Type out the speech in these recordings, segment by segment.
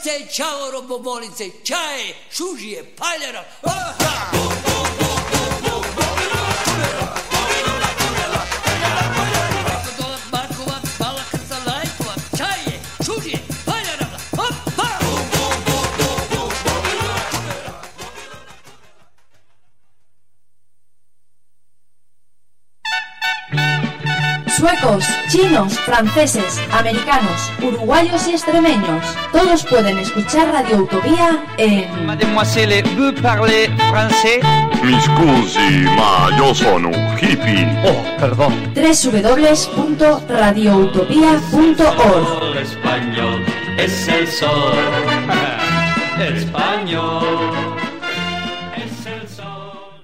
Čaorice, čaoro bobolice, čaje, šužije, paljara. Aha! Chinos, franceses, americanos, uruguayos y extremeños. Todos pueden escuchar Radio Utopía en Mademoiselle, vous parlez français Mi scusi, ma io sono un hippie. Oh, perdón. www.radioutopía.org. Español es el sol. Español es el sol.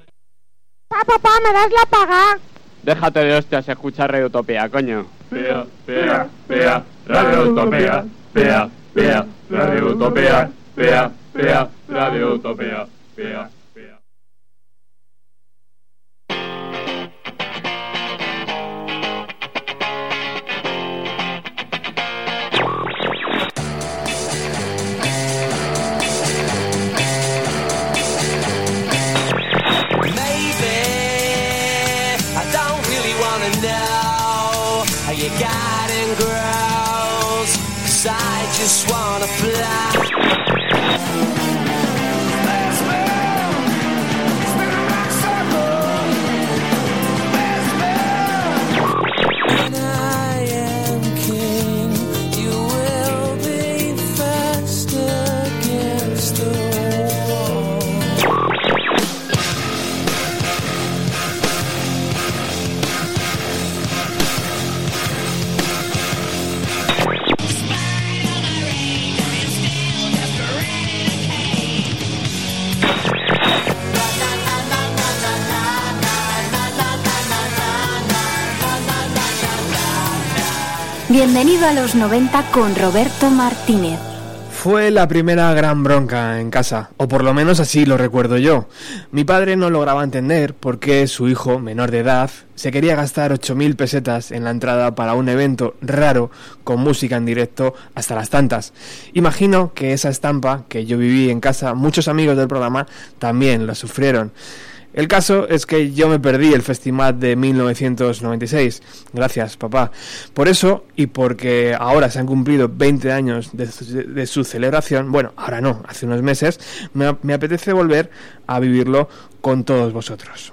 Pa, papá, ¿me das la paga? Déjate de hostias, escucha Radio Utopía, coño. Pea, pea, pea, Radio Utopía. Pea, pea, Radio Utopía. Pea, pea, Radio Utopía. Pea, Bienvenido a los 90 con Roberto Martínez. Fue la primera gran bronca en casa, o por lo menos así lo recuerdo yo. Mi padre no lograba entender por qué su hijo, menor de edad, se quería gastar 8.000 pesetas en la entrada para un evento raro con música en directo hasta las tantas. Imagino que esa estampa que yo viví en casa, muchos amigos del programa también la sufrieron. El caso es que yo me perdí el festival de 1996. Gracias, papá. Por eso, y porque ahora se han cumplido 20 años de, su- de su celebración, bueno, ahora no, hace unos meses, me, me apetece volver a vivirlo con todos vosotros.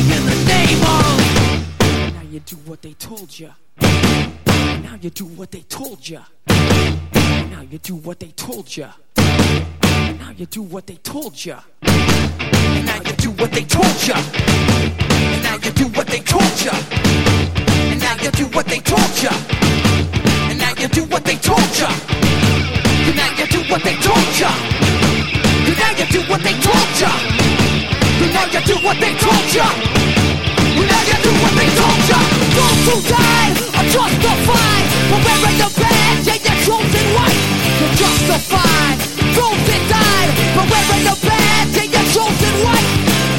Killing in the name of Now you do what they told ya Now you do what they told ya Now you do what they told ya Now you do what they told ya Now you do what they told ya now you do what they told ya And now you do what they told ya And now you do what they told And now you do what they told And now you do what they told ya but now you do what they told you Now you do what they told you Those who die are justified For wearing the badge and your chosen right You're justified Those that died For wearing the badge and your chosen right.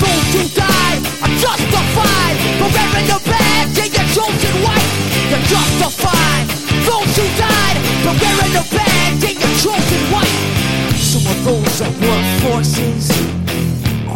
Those who died are justified For wearing the badge and your chosen right You're justified Those who died For wearing the badge and your chosen white. Some of those are workforces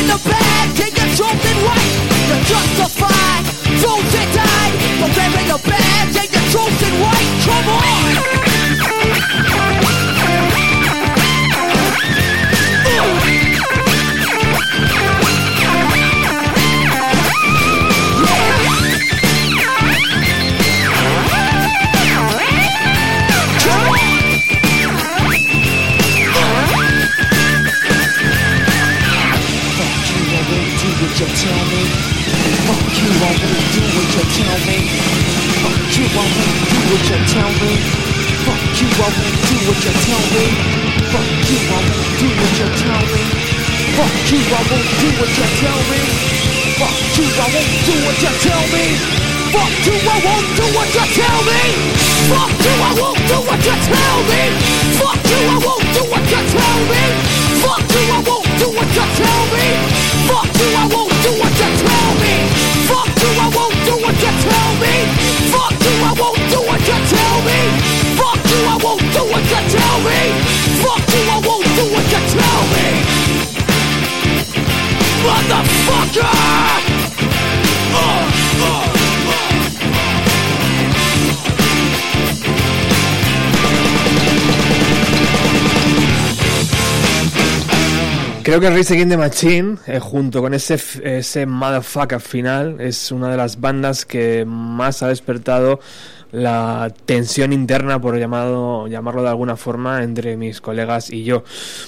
in the bag, they white. something right to justify. Those tell me. Fuck you, I won't Creo que Race Against the Machine, eh, junto con ese, ese motherfucker final, es una de las bandas que más ha despertado la tensión interna, por llamado, llamarlo de alguna forma, entre mis colegas y yo.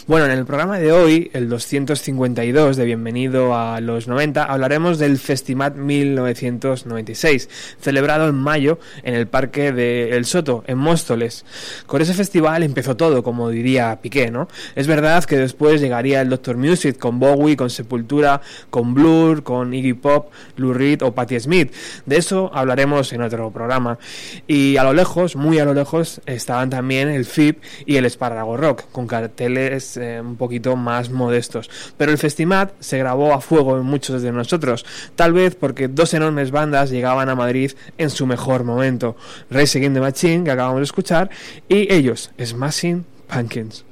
Bueno, en el programa de hoy, el 252 de Bienvenido a los 90, hablaremos del Festimat 1996, celebrado en mayo en el Parque de El Soto, en Móstoles. Con ese festival empezó todo, como diría Piqué, ¿no? Es verdad que después llegaría el Doctor Music con Bowie, con Sepultura, con Blur, con Iggy Pop, Lou Reed o Patti Smith. De eso hablaremos en otro programa. Y a lo lejos, muy a lo lejos, estaban también el FIP y el Espárrago Rock, con carteles eh, un poquito más modestos. Pero el Festimat se grabó a fuego en muchos de nosotros, tal vez porque dos enormes bandas llegaban a Madrid en su mejor momento. Race Against the Machine, que acabamos de escuchar, y ellos, Smashing Pumpkins.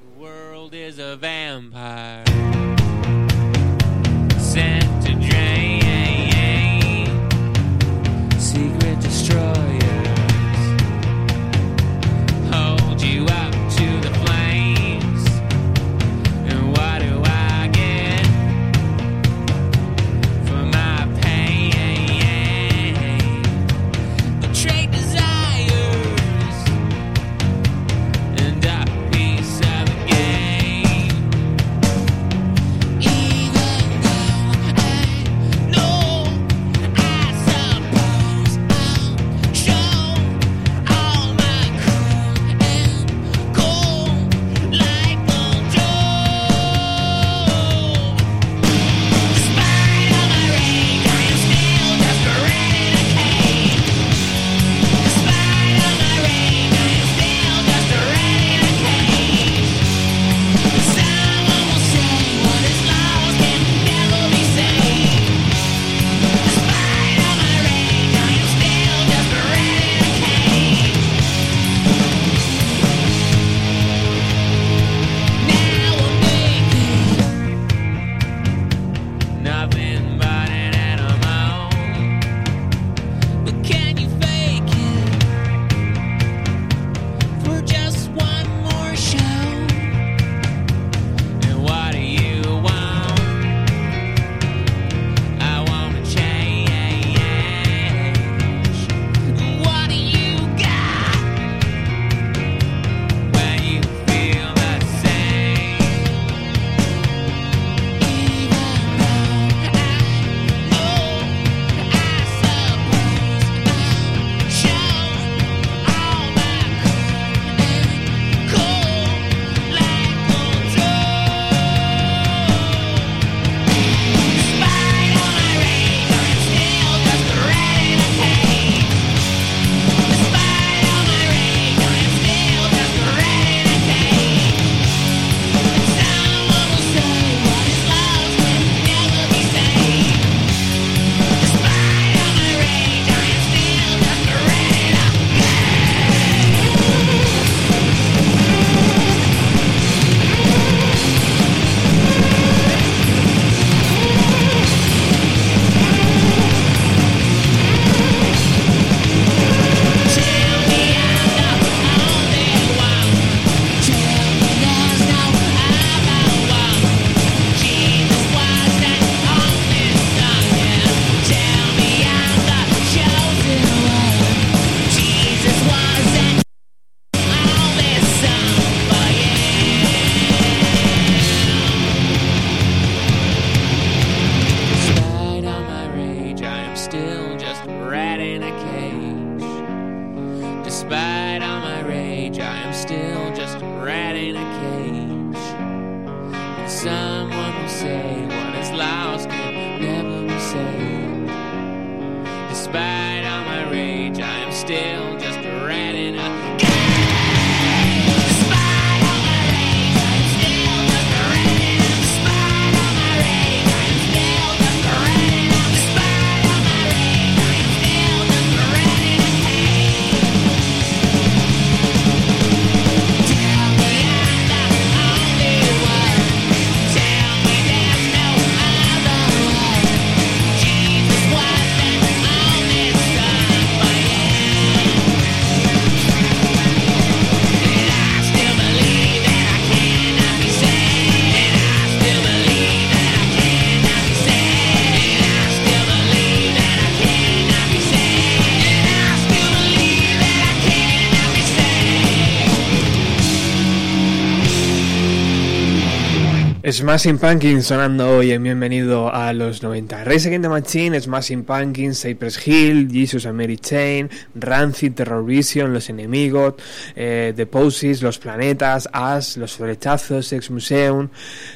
Smashing Pumpkins sonando hoy en Bienvenido a los 90. Race Against the Machine, Smashing Pumpkins, Cypress Hill, Jesus and Mary Chain, Rancid, Terror Vision, Los Enemigos, eh, The Poses, Los Planetas, Ash, Los Flechazos, Sex Museum,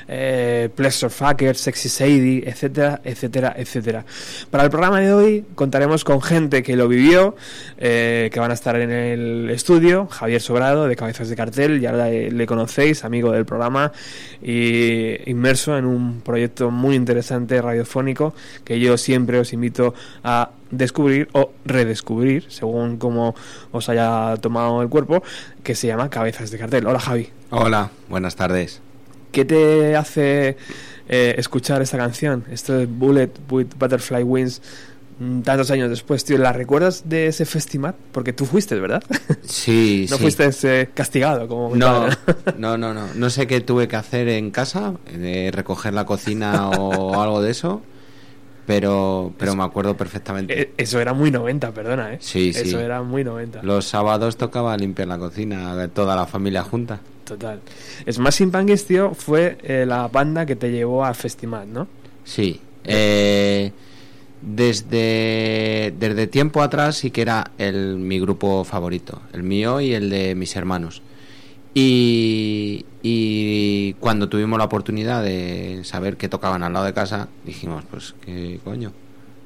eh, Pleasure Fucker, Sexy Sadie, etcétera, etcétera, etcétera. Para el programa de hoy contaremos con gente que lo vivió, eh, que van a estar en el estudio, Javier Sobrado de Cabezas de Cartel, ya le conocéis, amigo del programa y inmerso en un proyecto muy interesante radiofónico que yo siempre os invito a descubrir o redescubrir, según como os haya tomado el cuerpo, que se llama Cabezas de Cartel. Hola Javi. Hola, buenas tardes. ¿Qué te hace eh, escuchar esta canción? Esto de Bullet with Butterfly Wings tantos años después, tío, ¿la recuerdas de ese festival? Porque tú fuiste, ¿verdad? Sí, no sí. fuiste eh, castigado como No, no, no, no. No sé qué tuve que hacer en casa, de recoger la cocina o algo de eso, pero, pero me acuerdo perfectamente. Eh, Eso era muy 90, perdona, ¿eh? Sí, sí. Eso era muy 90. Los sábados tocaba limpiar la cocina, toda la familia junta. Total. Smashing Pumpkins, tío, fue eh, la banda que te llevó al festival, ¿no? Sí. eh, desde, desde tiempo atrás sí que era el, mi grupo favorito, el mío y el de mis hermanos. Y, y cuando tuvimos la oportunidad de saber que tocaban al lado de casa, dijimos, pues qué coño.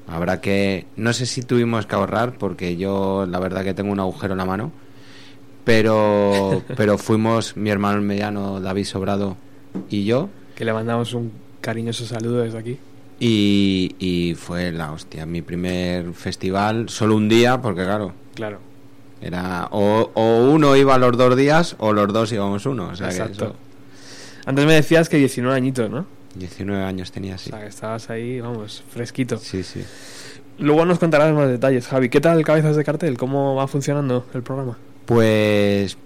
Habrá que... No sé si tuvimos que ahorrar porque yo la verdad que tengo un agujero en la mano. Pero, pero fuimos mi hermano mediano, David Sobrado y yo. Que le mandamos un cariñoso saludo desde aquí. Y, y fue la hostia, mi primer festival, solo un día, porque claro, Claro. era o, o uno iba los dos días o los dos íbamos uno. O sea Exacto. eso, Antes me decías que 19 añitos, ¿no? 19 años tenía, sí. O sea, que estabas ahí, vamos, fresquito. Sí, sí. Luego nos contarás más detalles, Javi. ¿Qué tal Cabezas de Cartel? ¿Cómo va funcionando el programa? Pues,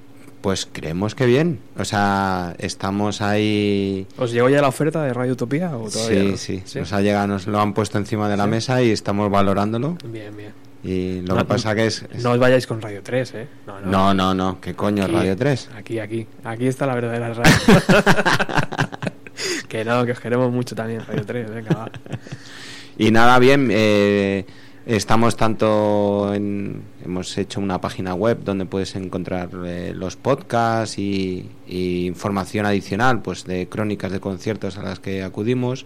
pues creemos que bien. O sea, estamos ahí. ¿Os llegó ya la oferta de Radio Utopía o todavía Sí, no? sí, Nos ha llegado, nos lo han puesto encima de la Sí. mesa y estamos valorándolo. Bien, bien. Y lo No, que pasa que es. es- No os vayáis con Radio 3, ¿eh? No, no. no, no, no, ¿qué coño? Aquí, Radio 3. Aquí, aquí. Aquí está la verdadera radio. que no, que os queremos mucho también, Radio 3. Venga, va. Y nada, bien, eh, estamos tanto en... Hemos hecho una página web donde puedes encontrar eh, los podcasts y, y información adicional, pues de crónicas de conciertos a las que acudimos,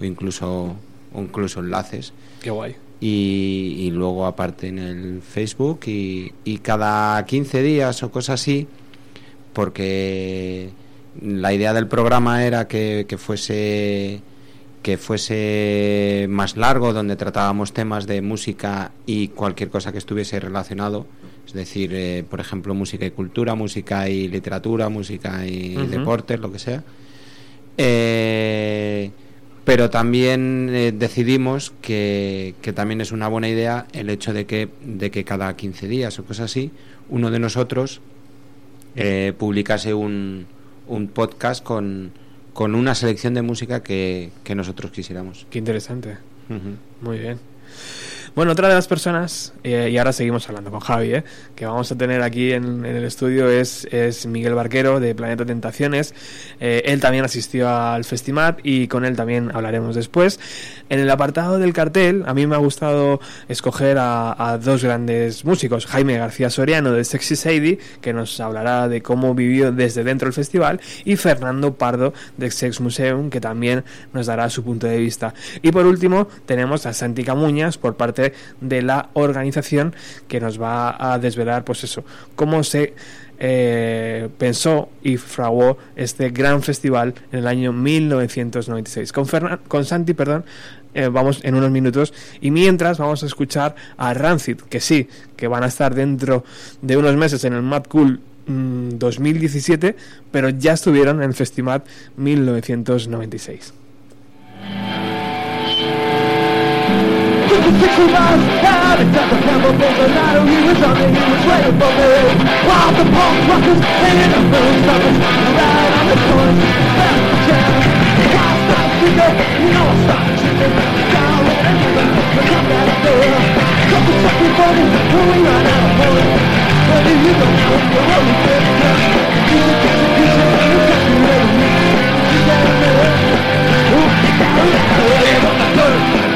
o incluso, o incluso enlaces. Qué guay. Y, y luego aparte en el Facebook y, y cada 15 días o cosas así, porque la idea del programa era que, que fuese que fuese más largo, donde tratábamos temas de música y cualquier cosa que estuviese relacionado, es decir, eh, por ejemplo, música y cultura, música y literatura, música y deportes, lo que sea. Eh, pero también eh, decidimos que, que también es una buena idea el hecho de que, de que cada 15 días o cosas así, uno de nosotros publicase un, un podcast con, con una selección de música que, que nosotros quisiéramos. Qué interesante. Muy bien. Bueno, otra de las personas, eh, y ahora seguimos hablando con Javi, eh, que vamos a tener aquí en, el estudio es, es Miguel Barquero de Planeta Tentaciones. Eh, él también asistió al Festimat y con él también hablaremos después. En el apartado del cartel, a mí me ha gustado escoger a, dos grandes músicos. Jaime García Soriano de Sexy Sadie, que nos hablará de cómo vivió desde dentro del festival, y Fernando Pardo de Sex Museum, que también nos dará su punto de vista. Y por último, tenemos a Santi Camuñas por parte de la organización que nos va a desvelar, pues eso, cómo se eh, pensó y fraguó este gran festival en el año 1996. Con, Fernan- con Santi, perdón, eh, vamos en unos minutos y mientras vamos a escuchar a Rancid, que sí, que van a estar dentro de unos meses en el Mad Cool mm, 2017, pero ya estuvieron en el Festival 1996. took 60 miles out of Dr. Campbell There's a he was on and he was waiting for me While the punk rockers and in the film stoppers Around on the corners, back to town I'll stop drinking, you know I'll stop drinking Down with everything, but I'm out of there Couple fucking buddies, when we run out of Where do you go now you're only 15 You got the vision, you got the way You got the way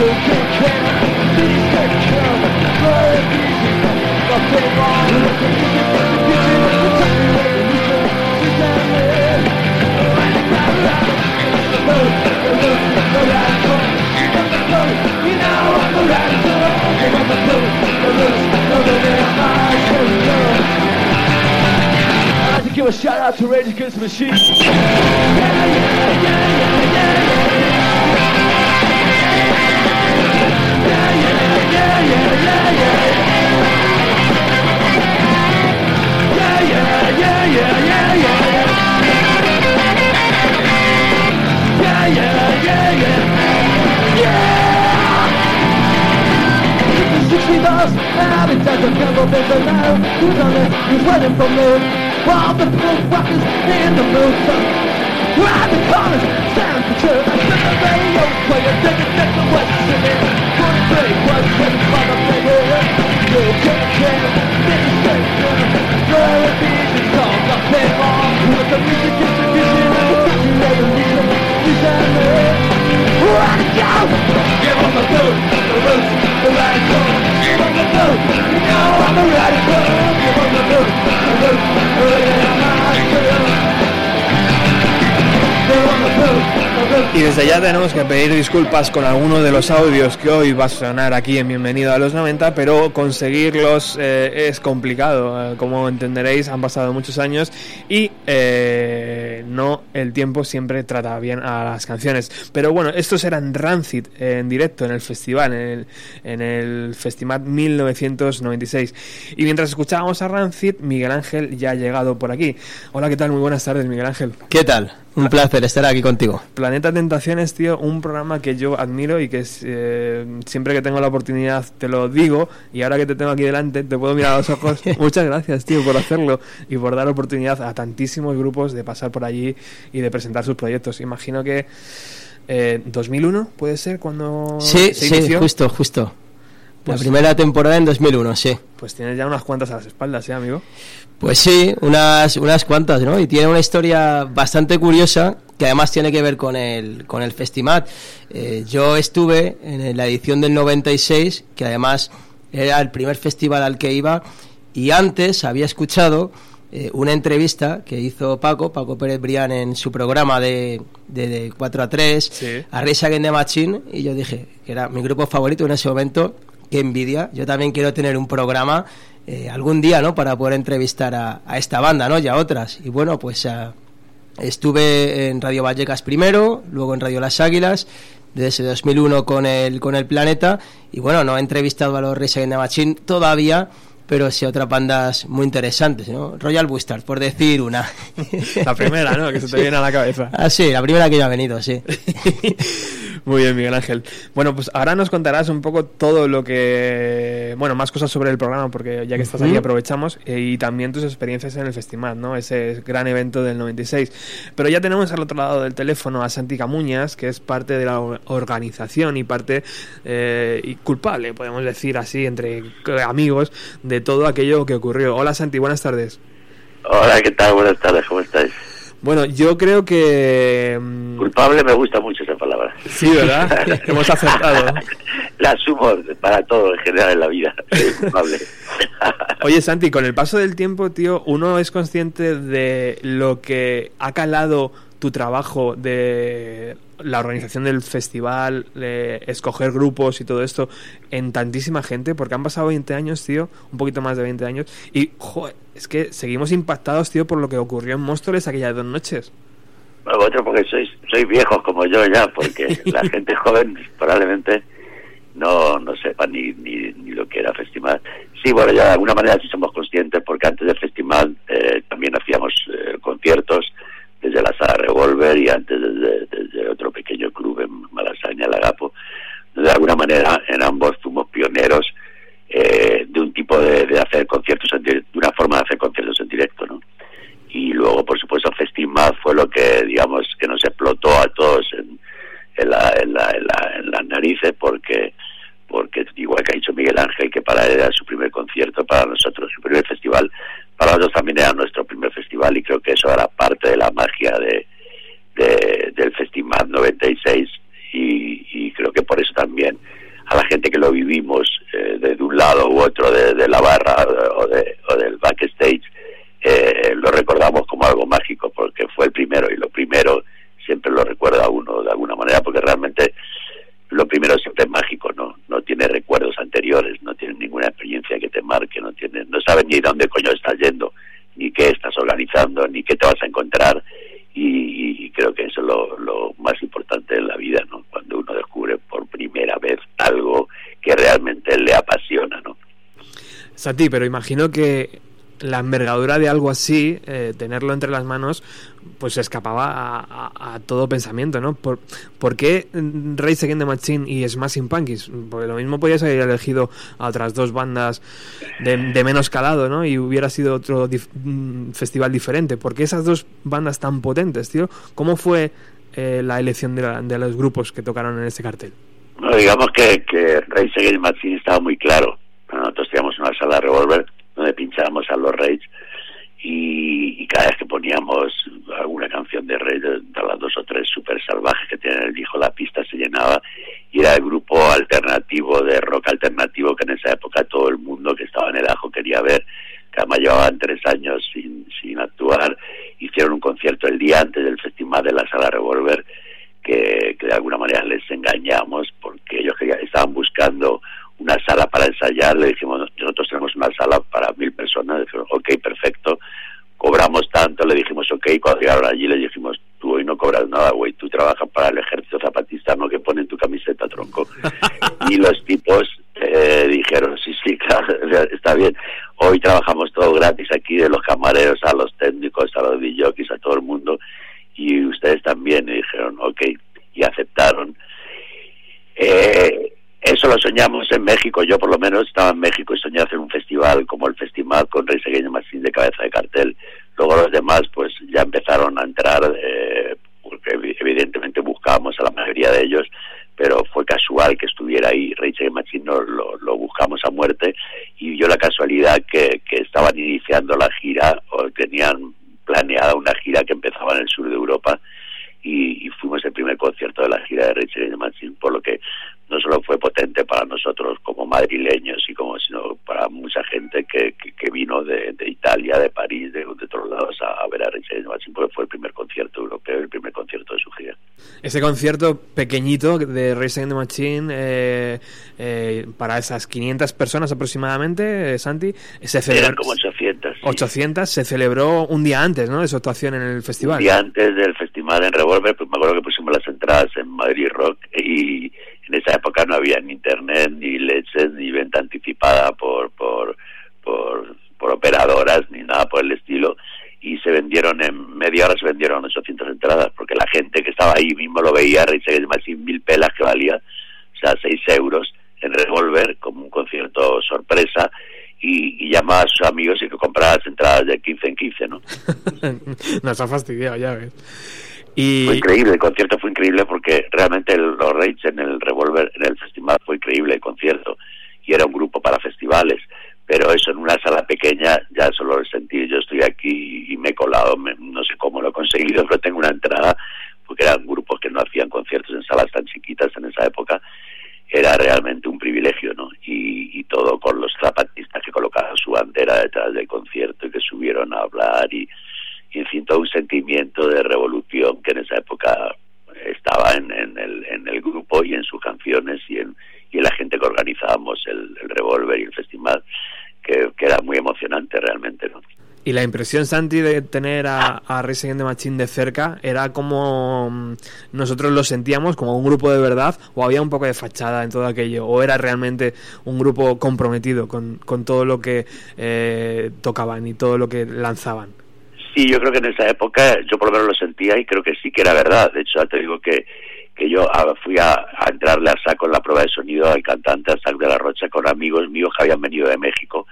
I'd like to give a shout out to Rage Against the Machine. Yeah, yeah, yeah, Grab the corners, stand for truth. I set the radio player, take a step away, singing. Give up the loot, no, I'm a radical. Give up the loot, the loot, the loot. Y desde ya tenemos que pedir disculpas con algunos de los audios que hoy va a sonar aquí en Bienvenido a los 90, pero conseguirlos eh, es complicado. Eh, como entenderéis, han pasado muchos años y eh, no el tiempo siempre trata bien a las canciones. Pero bueno, estos eran Rancid en directo en el festival, en el, en el Festival 1996. Y mientras escuchábamos a Rancid, Miguel Ángel ya ha llegado por aquí. Hola, ¿qué tal? Muy buenas tardes, Miguel Ángel. ¿Qué tal? Un placer estar aquí contigo. Planeta Tentaciones, tío, un programa que yo admiro y que eh, siempre que tengo la oportunidad te lo digo y ahora que te tengo aquí delante te puedo mirar a los ojos. Muchas gracias, tío, por hacerlo y por dar oportunidad a tantísimos grupos de pasar por allí y de presentar sus proyectos. Imagino que eh, 2001 puede ser cuando Sí, se sí, inició. justo, justo. Pues- la primera temporada en 2001, sí. Pues tienes ya unas cuantas a las espaldas, ¿eh, amigo? Pues sí, unas, unas cuantas, ¿no? Y tiene una historia bastante curiosa que además tiene que ver con el, con el festival. Eh, yo estuve en la edición del 96, que además era el primer festival al que iba, y antes había escuchado eh, una entrevista que hizo Paco, Paco Pérez Brián, en su programa de, de, de 4 a 3, a Race Against the Machine, y yo dije que era mi grupo favorito en ese momento, qué envidia, yo también quiero tener un programa eh, algún día, ¿no? Para poder entrevistar a, esta banda, ¿no? Y a otras. Y bueno, pues ah, estuve en Radio Vallecas primero, luego en Radio Las Águilas, desde 2001 con el, con el Planeta. Y bueno, no he entrevistado a los Reyes the Machine todavía, pero sí otras bandas muy interesantes, ¿no? Royal Bustard, por decir una. La primera, ¿no? Que se te viene a la cabeza. Ah, sí, la primera que ya ha venido, sí. Muy bien, Miguel Ángel. Bueno, pues ahora nos contarás un poco todo lo que. Bueno, más cosas sobre el programa, porque ya que estás aquí aprovechamos. eh, y también tus experiencias en el festival, ¿no? Ese gran evento del 96. Pero ya tenemos al otro lado del teléfono a Santi Camuñas, que es parte de la or- organización y parte. eh, y culpable, podemos decir así, entre amigos, de todo aquello que ocurrió. Hola, Santi, buenas tardes. Hola, ¿qué tal? Buenas tardes, ¿cómo estáis? Bueno, yo creo que. mm, Culpable me gusta mucho esa palabra. Sí, ¿verdad? Hemos acertado. La asumo para todo en general en la vida. Culpable. Oye, Santi, con el paso del tiempo, tío, uno es consciente de lo que ha calado tu trabajo de la organización del festival, de escoger grupos y todo esto en tantísima gente, porque han pasado 20 años, tío, un poquito más de 20 años, y, joder, es que seguimos impactados, tío, por lo que ocurrió en Móstoles aquellas dos noches. Bueno, otro porque sois, sois viejos como yo ya, porque la gente joven probablemente no, no sepa ni, ni, ni lo que era festival. Sí, bueno, ya de alguna manera sí somos conscientes, porque antes del festival eh, también hacíamos eh, conciertos desde la sala Revolver y antes desde, desde otro pequeño club en Malasaña, Lagapo. De alguna manera en ambos fuimos pioneros eh, de un tipo de, de hacer conciertos, en de una forma de hacer conciertos en directo, ¿no? y luego por supuesto Festimad fue lo que digamos que nos explotó a todos en, en, la, en, la, en, la- en las narices porque porque igual que ha dicho Miguel Ángel que para él era su primer concierto para nosotros su primer festival para nosotros también era nuestro primer festival y creo que eso era parte de la magia de, de- del Festival 96 y, y creo que por eso también a la gente que lo vivimos eh, de, un lado u otro de, la barra o, de, o del backstage eh, lo recordamos como algo mágico porque fue el primero y lo primero siempre lo recuerda uno de alguna manera porque realmente lo primero siempre es mágico, ¿no? No tiene recuerdos anteriores, no tiene ninguna experiencia que te marque, no tiene, no sabes ni dónde coño estás yendo, ni qué estás organizando, ni qué te vas a encontrar lo, lo más importante de la vida, ¿no? Cuando uno descubre por primera vez algo que realmente le apasiona, ¿no? Santi, pero imagino que la envergadura de algo así, eh, tenerlo entre las manos, pues se escapaba a, todo pensamiento, ¿no? ¿Por, por qué Rage Against the Machine y Smashing Pumpkins? Porque lo mismo podías haber elegido a otras dos bandas de, de menos calado, ¿no? Y hubiera sido otro mm, festival diferente. ¿Por qué esas dos bandas tan potentes, tío? ¿Cómo fue eh, la elección de, la- de los grupos que tocaron en este cartel? Bueno, digamos que, que Rage Against the Machine estaba muy claro. Nosotros teníamos una sala revolver donde pinchábamos a los Rage y, y cada vez que poníamos alguna canción de Rage, de, las dos o tres super salvajes que tienen el disco, la pista se llenaba y era el grupo alternativo de rock alternativo que en esa época todo el mundo que estaba en el ajo quería ver que además llevaban tres años sin, sin actuar, hicieron un concierto el día antes del festival de la Sala Revolver, que, que de alguna manera les engañamos porque ellos querían, estaban buscando una sala para ensayar, le dijimos, nosotros tenemos una sala para mil personas, dijeron, ok, perfecto, cobramos tanto, le dijimos, ok, cuando llegaron allí le dijimos, tú hoy no cobras nada, güey, tú trabajas para el ejército zapatista, no que ponen tu camiseta, tronco. y los tipos eh, dijeron, sí, sí, claro, está bien, hoy trabajamos todo gratis aquí, de los camareros a los técnicos, a los DJs, a todo el mundo, y ustedes también, y dijeron, ok, y aceptaron. Eh, eso lo soñamos en México, yo por lo menos estaba en México y soñé hacer un festival como el festival con Rey Segueño Machine de cabeza de cartel. Luego los demás pues ya empezaron a entrar, eh, porque evi- evidentemente buscábamos a la mayoría de ellos, pero fue casual que estuviera ahí Rey the Machine, no, lo, lo buscamos a muerte y yo la casualidad que, estaban iniciando la gira o tenían planeada una gira que empezaba en el sur de Europa y, y fuimos el primer concierto de la gira de the Machine, por lo que no solo fue potente para nosotros como madrileños y como sino para mucha gente que, que, que vino de, de Italia, de París, de, de otros lados a, a ver a the Machine, porque fue el primer concierto europeo, el primer concierto de su gira. Ese concierto pequeñito de Rage Against the Machine eh, eh, para esas 500 personas aproximadamente, eh, Santi, se Eran celebró como 800. sí. 800, se celebró un día antes, ¿no? De su actuación en el festival. Un día antes del festival en Revolver, pues me acuerdo que pusimos las entradas en Madrid Rock y en esa época no había ni internet, ni leches, ni venta anticipada por, por, por, por operadoras, ni nada por el estilo. Y se vendieron en media hora, se vendieron 800 entradas, porque la gente que estaba ahí mismo lo veía, Rage más sin mil pelas que valía, o sea, 6 euros en Revolver, como un concierto sorpresa, y, y llamaba a sus amigos y que compraba las entradas de 15 en 15, ¿no? Nos ha fastidiado, ya ves. Fue increíble, el concierto fue increíble porque realmente el- los Raids en el Revolver, en el festival fue increíble el concierto y era un grupo para festivales, pero eso en una sala pequeña ya solo lo sentí, yo estoy aquí y me he colado, me- no sé cómo lo he conseguido, pero tengo una entrada porque eran grupos que no hacían conciertos en salas tan chiquitas en esa época, era realmente un privilegio, ¿no? Y, y todo con los zapatistas que colocaban su bandera detrás del concierto y que subieron a hablar y, y todo un sentimiento de revolución que en esa época estaba en, en el, en el grupo y en sus canciones y en, y la gente que organizábamos el, el Revolver y el festival, que, que era muy emocionante realmente, ¿no? Y la impresión, Santi, de tener a, a Against the Machine de cerca era como mm, nosotros lo sentíamos, como un grupo de verdad, o había un poco de fachada en todo aquello, o era realmente un grupo comprometido con, con todo lo que eh, tocaban y todo lo que lanzaban. Sí, yo creo que en esa época yo por lo menos lo sentía y creo que sí que era verdad. De hecho, ya te digo que, que yo ah, fui a, a entrarle a saco en la prueba de sonido al cantante, a Sac de la Rocha, con amigos míos que habían venido de México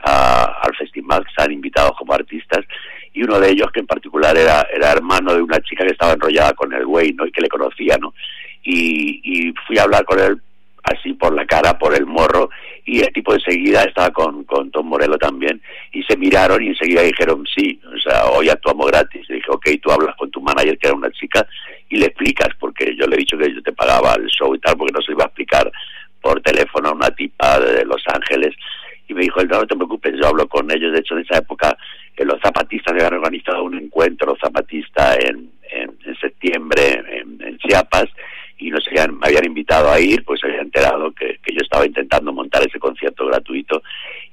a- al festival, que estaban invitados como artistas, y uno de ellos que en particular era, era hermano de una chica que estaba enrollada con el güey, ¿no? Y que le conocía, ¿no? Y, y fui a hablar con él así por la cara, por el morro, y el tipo enseguida estaba con, con Tom Morello también, y se miraron y enseguida dijeron, sí, o sea, hoy actuamos gratis. Y dije, ok, tú hablas con tu manager, que era una chica, y le explicas, porque yo le he dicho que yo te pagaba el show y tal, porque no se iba a explicar por teléfono a una tipa de Los Ángeles. Y me dijo, no, no te preocupes, yo hablo con ellos. De hecho, en esa época, eh, los zapatistas habían organizado un encuentro zapatista en, en, en septiembre en, en Chiapas, y nos habían, me habían invitado a ir, pues se había enterado que, que yo estaba intentando montar ese concierto gratuito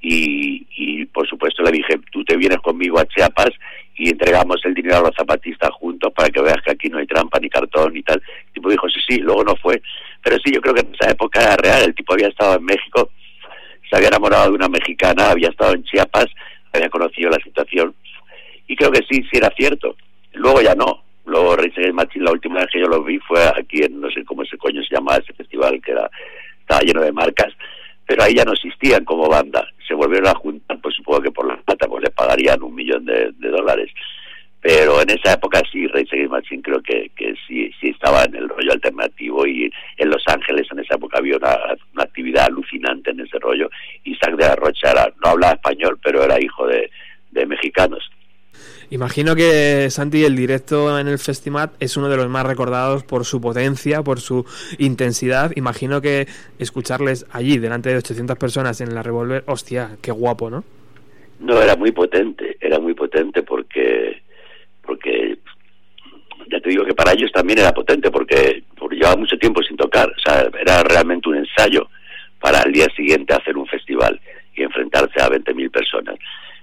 y, y por supuesto le dije, tú te vienes conmigo a Chiapas y entregamos el dinero a los zapatistas juntos para que veas que aquí no hay trampa ni cartón ni tal. El tipo dijo, sí, sí, luego no fue. Pero sí, yo creo que en esa época era real. El tipo había estado en México, se había enamorado de una mexicana, había estado en Chiapas, había conocido la situación. Y creo que sí, sí era cierto. Luego ya no. Luego Against Machine, la última vez que yo lo vi fue aquí en, no sé cómo ese coño se llamaba ese festival, que era estaba lleno de marcas, pero ahí ya no existían como banda. Se volvieron a juntar, pues supongo que por la plata, pues le pagarían un millón de, dólares. Pero en esa época sí, Rage Against Machine creo que, sí, sí estaba en el rollo alternativo y en Los Ángeles en esa época había una, actividad alucinante en ese rollo. Isaac de la Rocha era, no hablaba español, pero era hijo de mexicanos. Imagino que Santi, el directo en el Festimat es uno de los más recordados por su potencia, por su intensidad. Imagino que escucharles allí, delante de 800 personas en la Revolver, hostia, qué guapo, ¿no? No, era muy potente, era muy potente porque, porque ya te digo que para ellos también era potente porque, porque llevaba mucho tiempo sin tocar, o sea, era realmente un ensayo para el día siguiente hacer un festival y enfrentarse a 20.000 personas.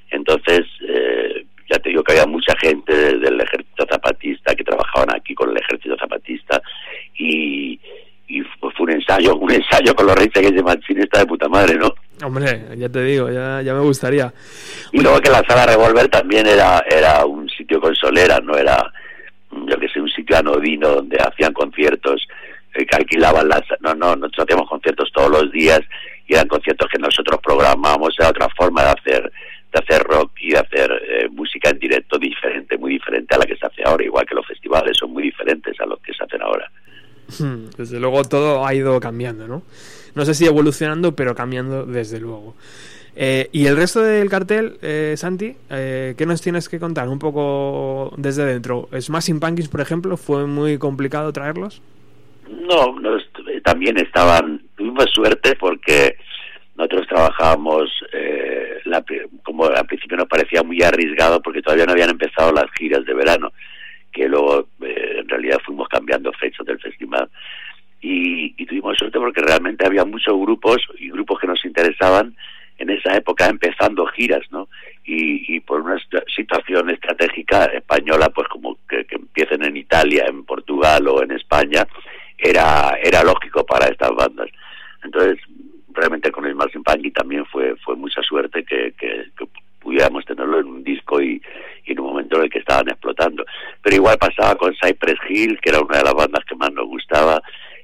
Entonces, eh, ya te digo que había mucha gente del, ejército zapatista que trabajaban aquí con el ejército zapatista y, y fue, fue un ensayo, un ensayo con los reyes de Mancini está de puta madre, ¿no? Hombre, ya te digo, ya, ya me gustaría. Y luego que la sala Revolver también era, era un sitio con solera, no era, yo que sé, un sitio anodino donde hacían conciertos, eh, que alquilaban las... No, no, nosotros hacíamos conciertos todos los días y eran conciertos que nosotros programábamos, era otra forma de hacer de hacer rock y de hacer eh, música en directo diferente, muy diferente a la que se hace ahora, igual que los festivales son muy diferentes a los que se hacen ahora. Hmm, Desde luego todo ha ido cambiando, ¿no? No sé si evolucionando, pero cambiando desde luego. Eh, y el resto del cartel, eh, Santi, eh, ¿qué nos tienes que contar un poco desde dentro? ¿Smashing Pumpkins, por ejemplo, fue muy complicado traerlos? No, no también estaban, tuvimos suerte porque nosotros trabajábamos, eh, la como al principio nos parecía muy arriesgado porque todavía no habían empezado las giras de verano, que luego eh, en realidad fuimos cambiando fechas del festival. Y, y tuvimos suerte porque realmente había muchos grupos y grupos que nos interesaban en esa época empezando giras, ¿no? Y, por una situación estratégica española, pues como que, que empiecen en Italia, en Portugal o en España, era, era lógico para estas bandas. Entonces, realmente con el Martin Punky también fue, fue mucha suerte que, pudiéramos tenerlo en un disco y, y en un momento en el que estaban explotando. Pero igual pasaba con Cypress Hill, que era una de las bandas que más nos gustaba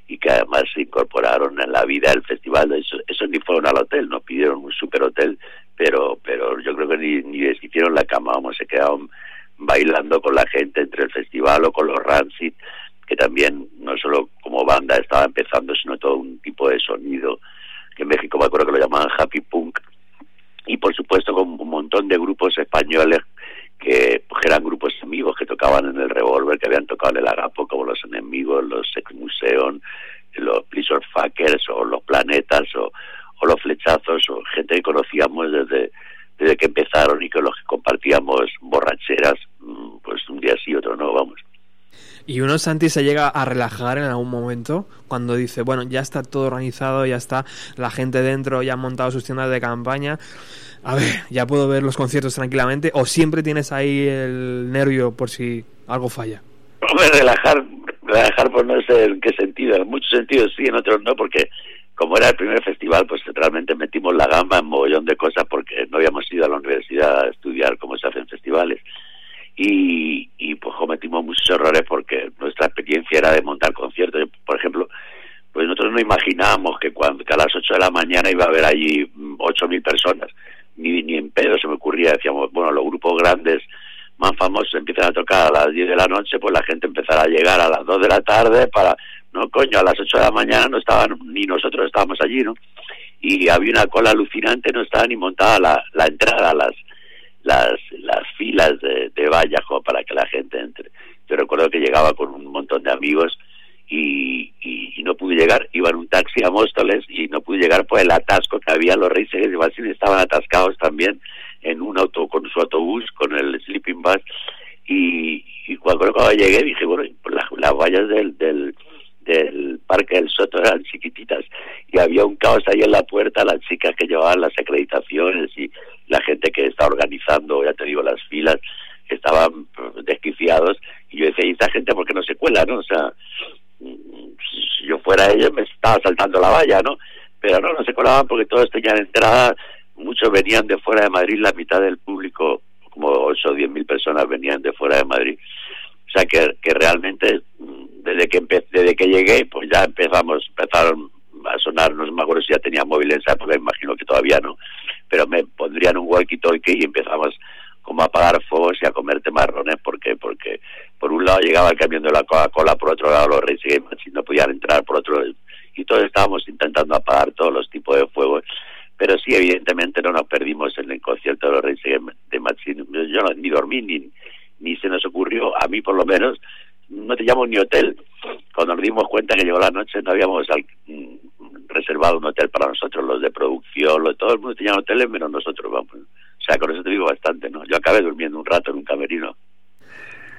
y que además se incorporaron en la vida del festival. Eso, eso ni fueron al hotel, nos pidieron un super hotel, pero, pero yo creo que ni, ni les hicieron la cama, vamos, se quedaron bailando con la gente entre el festival o con los Rancid, que también no solo como banda estaba empezando, sino todo un tipo de sonido en México me acuerdo que lo llamaban Happy Punk y por supuesto con un montón de grupos españoles que pues, eran grupos amigos que tocaban en el Revolver, que habían tocado en el Agapo, como los enemigos, los Sex Museum, los Pleasure Fuckers o los Planetas o, o los Flechazos, o gente que conocíamos desde, desde que empezaron y con los que compartíamos borracheras, mm, pues un día sí, otro no, vamos. Y uno, Santi, se llega a relajar en algún momento cuando dice, bueno, ya está todo organizado, ya está la gente dentro, ya han montado sus tiendas de campaña. A ver, ya puedo ver los conciertos tranquilamente. O siempre tienes ahí el nervio por si algo falla. Hombre, relajar, relajar pues no sé en qué sentido, en muchos sentidos sí, en otros no, porque como era el primer festival, pues realmente metimos la gamba en mogollón de cosas porque no habíamos ido a la universidad a estudiar cómo se hacen festivales. Y, y pues cometimos muchos errores porque nuestra experiencia era de montar conciertos. Por ejemplo, pues nosotros no imaginábamos que, cuando, que a las 8 de la mañana iba a haber allí mm, 8.000 personas. Ni, ni en pedo se me ocurría. Decíamos, bueno, los grupos grandes más famosos empiezan a tocar a las 10 de la noche, pues la gente empezará a llegar a las 2 de la tarde para, no coño, a las 8 de la mañana no estaban, ni nosotros estábamos allí, ¿no? Y había una cola alucinante, no estaba ni montada la, la entrada, las, las, las filas de, de vallas para que la gente entre. Yo recuerdo que llegaba con un montón de amigos y, y, no pude llegar, iba en un taxi a Móstoles y no pude llegar por el atasco que había, los Reyes de Brasil estaban atascados también en un auto con su autobús, con el sleeping bus y, cuando, cuando llegué dije, bueno, pues las, las vallas del, del, del Parque del Soto eran chiquititas y había un caos ahí en la puerta, las chicas que llevaban las acreditaciones y la gente que está organizando, ya te digo, las filas, estaban pues, desquiciados Y yo decía, ¿y esta gente por qué no se cuela, no? O sea, mm, si yo fuera ellos me estaba saltando la valla, ¿no? Pero no, no se colaban porque todos tenían entrada, muchos venían de fuera de Madrid, la mitad del público, como 8 o 10 mil personas venían de fuera de Madrid. O sea que, que realmente mm, desde que desde que llegué, pues ya empezamos, empezaron a sonar, no me acuerdo si ya tenía móvil en esa época, imagino que todavía no, pero me pondrían un walkie-talkie y empezamos como a apagar fuegos y a comerte marrones porque porque por un lado llegaba el camión de la Coca-Cola, por otro lado los Reyes y no podían entrar, por otro y todos estábamos intentando apagar todos los tipos de fuegos pero sí evidentemente no nos perdimos en el concierto de los Reyes de Machín yo no, ni dormí ni, ni se nos ocurrió, a mí por lo menos no teníamos ni hotel. Cuando nos dimos cuenta que llegó la noche no habíamos reservado un hotel para nosotros, los de producción, lo, todo el mundo tenía hoteles menos nosotros, vamos. O sea, con eso te digo bastante, ¿no? Yo acabé durmiendo un rato en un camerino.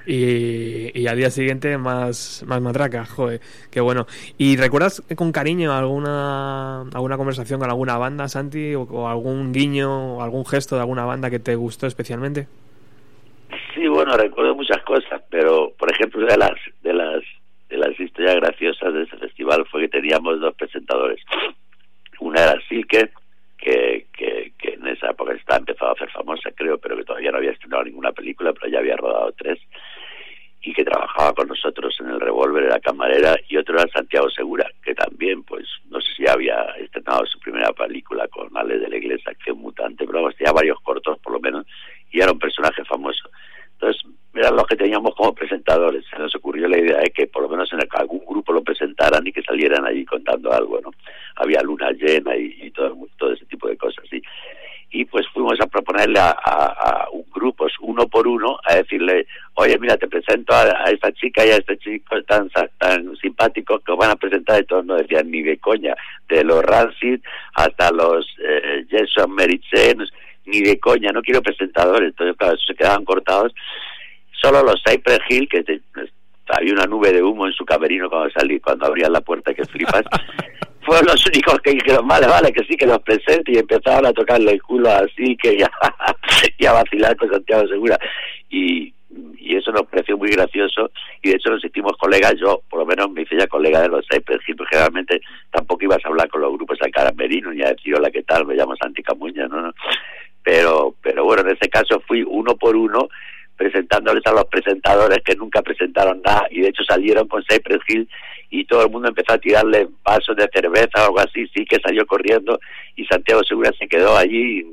Y, y al día siguiente más, más matraca, joder, qué bueno. ¿Y recuerdas con cariño alguna alguna conversación con alguna banda, Santi, o, o algún guiño o algún gesto de alguna banda que te gustó especialmente? Sí, bueno, recuerdo muchas cosas, pero por ejemplo de las de las de las historias graciosas de ese festival fue que teníamos dos presentadores. Una era Silke, que, que, que en esa época estaba empezado a hacer famosa, creo, pero que todavía no había estrenado ninguna película, pero ya había rodado tres, y que trabajaba con nosotros en el revólver, era camarera, y otro era Santiago Segura, que también, pues, no sé si había estrenado su primera película con Ale de la Iglesia, Acción Mutante, pero vamos, tenía varios cortos por lo menos, y era un personaje famoso. Entonces, eran los que teníamos como presentadores. Se nos ocurrió la idea de que por lo menos en el- algún grupo lo presentaran y que salieran allí contando algo, ¿no? Había luna llena y, y todo, todo ese tipo de cosas. Y pues fuimos a proponerle a, a, a un grupos, uno por uno, a decirle, oye, mira, te presento a, a esta chica y a este chico tan, tan simpáticos que van a presentar y todos no decían ni de coña, de los Rancid hasta los eh, Jason Meritzen, ni de coña, no quiero presentadores, entonces claro, se quedaban cortados. Solo los Cypress Hill, que te- había una nube de humo en su camerino cuando salí, cuando abrían la puerta que flipas, fueron los únicos que dijeron, vale, vale, que sí, que los presente, y empezaron a tocarle el culo así, que ya, y a vacilar con Santiago Segura. Y, y eso nos pareció muy gracioso, y de hecho nos hicimos colegas, yo por lo menos me hice ya colega de los Cypress Hill, porque generalmente tampoco ibas a hablar con los grupos al camerino, ni a decir, hola, ¿qué tal? Me llamo Santi Camuña, ¿no? no pero pero bueno en ese caso fui uno por uno presentándoles a los presentadores que nunca presentaron nada y de hecho salieron con Cypress Hill y todo el mundo empezó a tirarle vasos de cerveza o algo así, sí que salió corriendo y Santiago Segura se quedó allí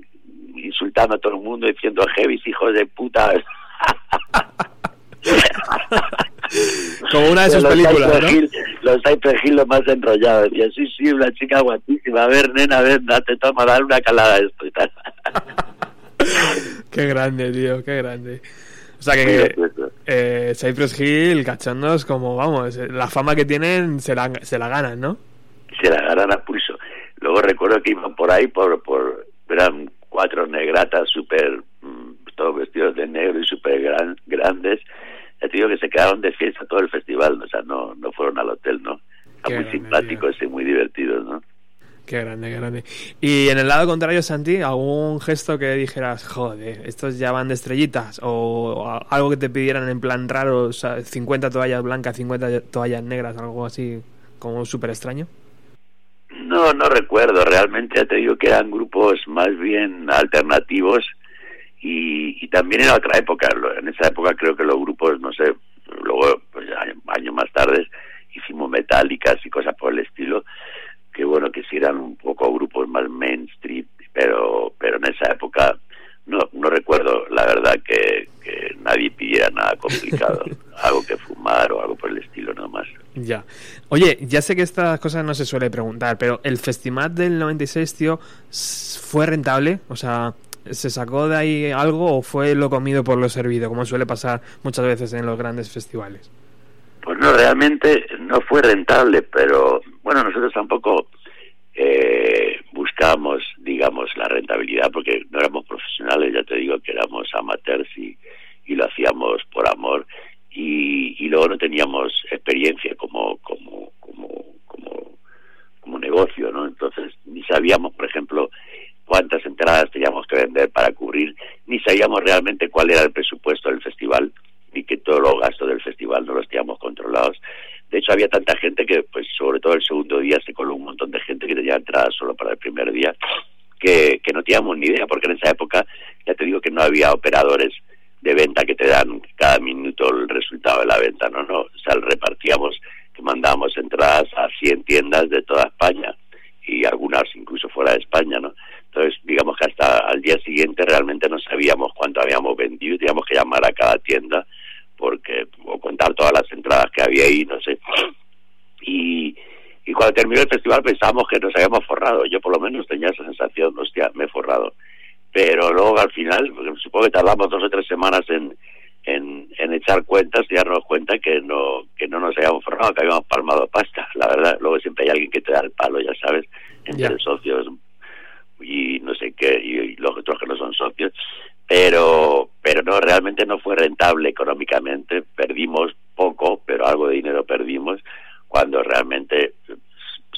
insultando a todo el mundo diciendo heavy hijos de puta Como una de sus películas, Cypress ¿no? Hill- los Cypress Hill lo más enrollados decían sí sí una chica guapísima a ver nena a ver date toma dale una calada a esto y tal Qué grande, tío, qué grande. O sea que gracioso. eh, Cypress Hill, cachondos, como vamos, eh, la fama que tienen se la, se la ganan, ¿no? se la ganan a pulso. Luego recuerdo que iban por ahí, por, por eran cuatro negratas súper, mm, todos vestidos de negro y súper gran, grandes. Ya te digo que se quedaron de fiesta todo el festival, o sea, no, no fueron al hotel, ¿no? Muy simpáticos y muy divertidos, ¿no? Qué grande, qué grande. Y en el lado contrario, Santi, ¿algún gesto que dijeras, joder, estos ya van de estrellitas? O algo que te pidieran en plan raro, o sea, 50 toallas blancas, 50 toallas negras, algo así como súper extraño? No, no recuerdo. Realmente ya te digo que eran grupos más bien alternativos y, y también en otra época. En esa época creo que los grupos, no sé, luego, pues años más tarde, hicimos metálicas y cosas por el estilo, que bueno, que sí eran un poco grupos más mainstream, pero, pero en esa época no, no recuerdo, la verdad, que, que nadie pidiera nada complicado, algo que fumar o algo por el estilo, no más. Ya. Oye, ya sé que estas cosas no se suele preguntar, pero ¿el festival del 96, tío, fue rentable? O sea, ¿se sacó de ahí algo o fue lo comido por lo servido, como suele pasar muchas veces en los grandes festivales? Pues no, realmente no fue rentable, pero bueno, nosotros tampoco eh, buscamos, digamos, la rentabilidad porque no éramos profesionales, ya te digo que éramos amateurs y, y lo hacíamos por amor y, y luego no teníamos experiencia como, como, como, como, como negocio, ¿no? Entonces ni sabíamos, por ejemplo, cuántas entradas teníamos que vender para cubrir, ni sabíamos realmente cuál era el presupuesto del festival, ni que todos los gastos del festival controlados. De hecho, había tanta gente que, pues, sobre todo el segundo día se coló un montón de gente que tenía entradas solo para el primer día, que, que no teníamos ni idea, porque en esa época, ya te digo que no había operadores de venta que te dan cada minuto el resultado de la venta, no, no, o sea, repartíamos, que mandábamos entradas a 100 tiendas de toda España y algunas incluso fuera de España, ¿no? Entonces, digamos que hasta al día siguiente realmente no sabíamos cuánto habíamos vendido, teníamos que llamar a cada tienda porque o contar todas las entradas que había ahí, no sé. Y, y cuando terminó el festival pensábamos que nos habíamos forrado. Yo por lo menos tenía esa sensación, hostia, me he forrado. Pero luego al final, supongo que tardamos dos o tres semanas en, en, en echar cuentas y darnos cuenta que no que no nos habíamos forrado, que habíamos palmado pasta. La verdad, luego siempre hay alguien que te da el palo, ya sabes, entre Ya. socios y no sé qué, y, los otros que no son socios. Pero, pero no, realmente no fue rentable económicamente. Perdimos poco, pero algo de dinero perdimos, cuando realmente,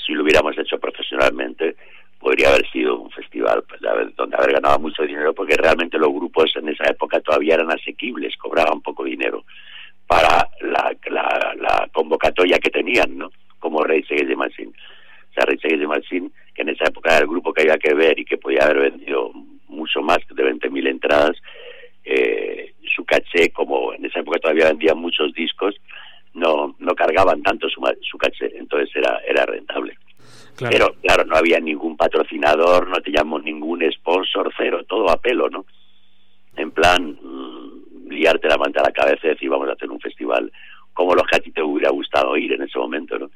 si lo hubiéramos hecho profesionalmente, podría haber sido un festival pues, de donde haber ganado mucho dinero, porque realmente los grupos en esa época todavía eran asequibles, cobraban poco dinero para la, la, la convocatoria que tenían, ¿no? Como Rage Against the Machine. Against the Machine, que en esa época era el grupo que había que ver y que podía haber vendido mucho más de 20.000 entradas, eh, su caché, como en esa época todavía vendían muchos discos, no no cargaban tanto su, su caché, entonces era era rentable. Claro. Pero claro, no había ningún patrocinador, no teníamos ningún sponsor, cero, todo a pelo, ¿no? En plan, mm, liarte la manta a la cabeza y decir, vamos a hacer un festival como los que a ti te hubiera gustado ir en ese momento, ¿no?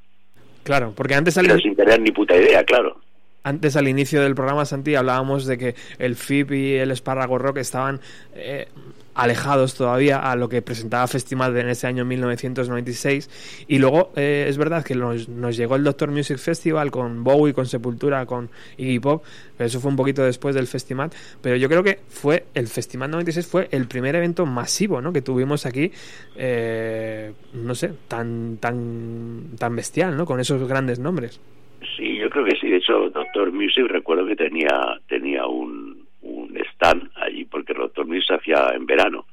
Claro, porque antes al, Pero sin tener ni puta idea, claro. antes al inicio del programa, Santi, hablábamos de que el FIP y el Espárrago Rock estaban eh, alejados todavía a lo que presentaba Festival en ese año 1996. Y luego eh, es verdad que nos, nos llegó el Doctor Music Festival con Bowie, con Sepultura, con Iggy Pop, pero eso fue un poquito después del festival. Pero yo creo que fue el Festival 96 fue el primer evento masivo ¿no? que tuvimos aquí, eh, no sé, tan, tan, tan bestial, ¿no? con esos grandes nombres. Sí, yo creo que sí. De hecho, Doctor Music recuerdo que tenía tenía un, allí porque Music se hacía en verano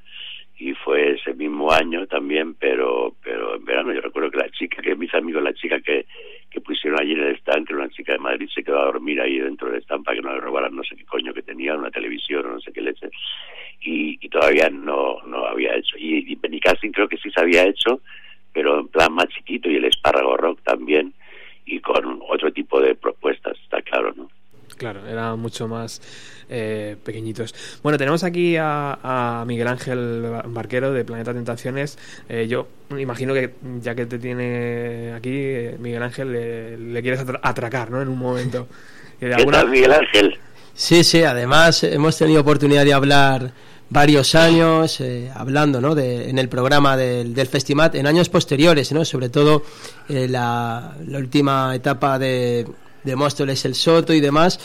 y fue ese mismo año también, pero pero en verano yo recuerdo que la chica, que mis amigos, la chica que, que pusieron allí en el stand, que era una chica de Madrid, se quedó a dormir ahí dentro del stand para que no le robaran no sé qué coño que tenía, una televisión o no sé qué leche, y, y todavía no, no había hecho. Y, y Benny Casting creo que sí se había hecho, pero en plan más chiquito, y el espárrago rock también, y con otro tipo de propuestas. Claro, eran mucho más eh, pequeñitos. Bueno, tenemos aquí a, a Miguel Ángel Barquero de Planeta Tentaciones. Eh, yo imagino que ya que te tiene aquí, eh, Miguel Ángel, le, le quieres atra- atracar, ¿no? En un momento. ¿Qué tal, Miguel Ángel? Sí, sí, además eh, hemos tenido oportunidad de hablar varios años, eh, hablando ¿no? de, en el programa del, del Festimat, en años posteriores, ¿no? sobre todo eh, la, la última etapa de, de Móstoles el Soto y demás.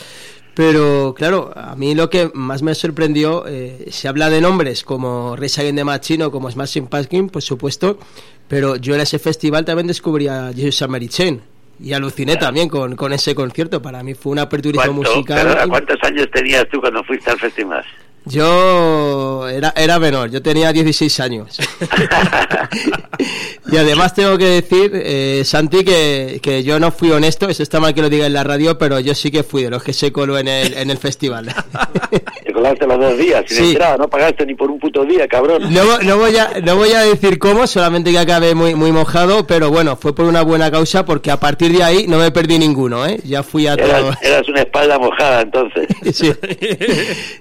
Pero claro, a mí lo que más me sorprendió, eh, se habla de nombres como Rage Against the Machine o como Smashing Pumpkins, por supuesto, pero yo en ese festival también descubrí a Jesus Mary Chain y aluciné también con, con ese concierto. Para mí fue una ¿Cuánto- musical. ¿Cuántos años tenías tú cuando fuiste al festival? Yo era, era menor, yo tenía 16 años. y además tengo que decir, eh, Santi, que, que yo no fui honesto, eso está mal que lo diga en la radio, pero yo sí que fui de los que se coló en el, en el festival. Te colaste los dos días sin Sí. entrada, no pagaste ni por un puto día, cabrón. No, no voy a, no voy a decir cómo, solamente que acabé muy, muy mojado, pero bueno, fue por una buena causa porque a partir de ahí no me perdí ninguno, ¿eh? Ya fui a todo. Eras, eras una espalda mojada entonces. Sí.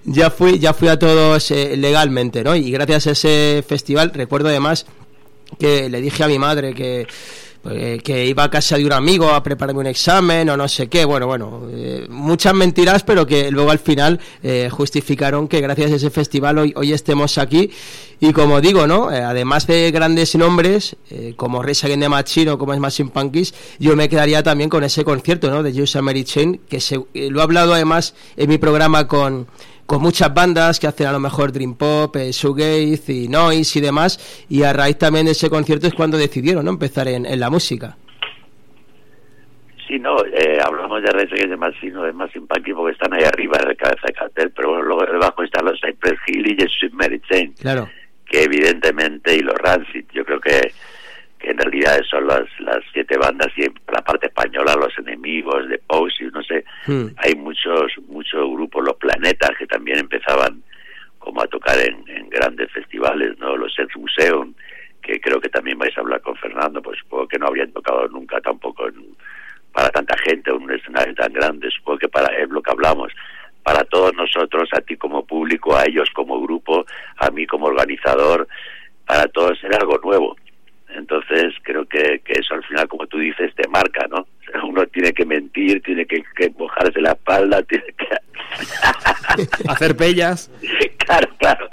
ya fui ya fui a todos eh, legalmente no y gracias a ese festival recuerdo además que le dije a mi madre que eh, que iba a casa de un amigo a prepararme un examen o no sé qué, bueno, bueno, eh, muchas mentiras, pero que luego al final eh, justificaron que gracias a ese festival hoy, hoy estemos aquí. Y como digo, ¿no? Además de grandes nombres, como Rage Against the Machine o como Smashing Pumpkins, yo me quedaría también con ese concierto, ¿no? De Juice Mary Chain, que se, lo he hablado además en mi programa con con muchas bandas que hacen a lo mejor Dream Pop, eh, Shoegaze y Noise y demás, y a raíz también de ese concierto es cuando decidieron ¿no? empezar en, en la música. Sí, no, eh, hablamos de Reyes que es más sino de más simpático porque están ahí arriba en la cabeza de cartel, pero bueno, luego debajo están los Cypress Hill y Jesus Mary Chain, Claro. que evidentemente, y los Rancid, yo creo que, que en realidad son las, las siete bandas y la parte española los enemigos de Pose y no sé, Hmm. hay muchos muchos grupos, los planetas que también empezaban como a tocar en, en grandes festivales, ¿no? Los Ex Museum, que creo que también vais a hablar con Fernando, pues supongo que no habrían tocado nunca tampoco en- para tanta gente en un escenario tan grande, supongo que para es lo que hablamos, para todos nosotros, a ti como público, a ellos como grupo, a mí como organizador, para todos era algo nuevo. Entonces creo que, que eso al final, como tú dices, te marca, ¿no? O sea, Uno tiene que mentir, tiene que, que mojarse la espalda, tiene que... Hacer pellas. claro, claro.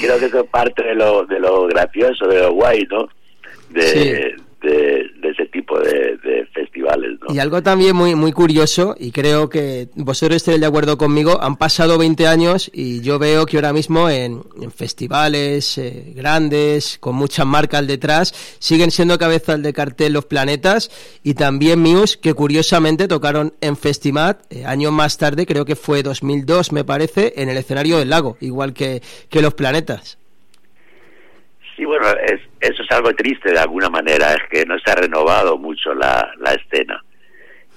Creo que eso es parte de lo, de lo gracioso, de lo guay, ¿no? De, Sí. De, de ese tipo de, de festivales, ¿no? Y algo también muy, muy curioso, y creo que vosotros estaréis de acuerdo conmigo, han pasado 20 años y yo veo que ahora mismo en, en festivales eh, grandes, con muchas marcas detrás, siguen siendo cabezas de cartel los planetas y también Muse, que curiosamente tocaron en Festimat eh, años más tarde, creo que fue 2002 me parece, en el escenario del lago, igual que, que los planetas. Sí, bueno, es, eso es algo triste de alguna manera, es que no se ha renovado mucho la, la escena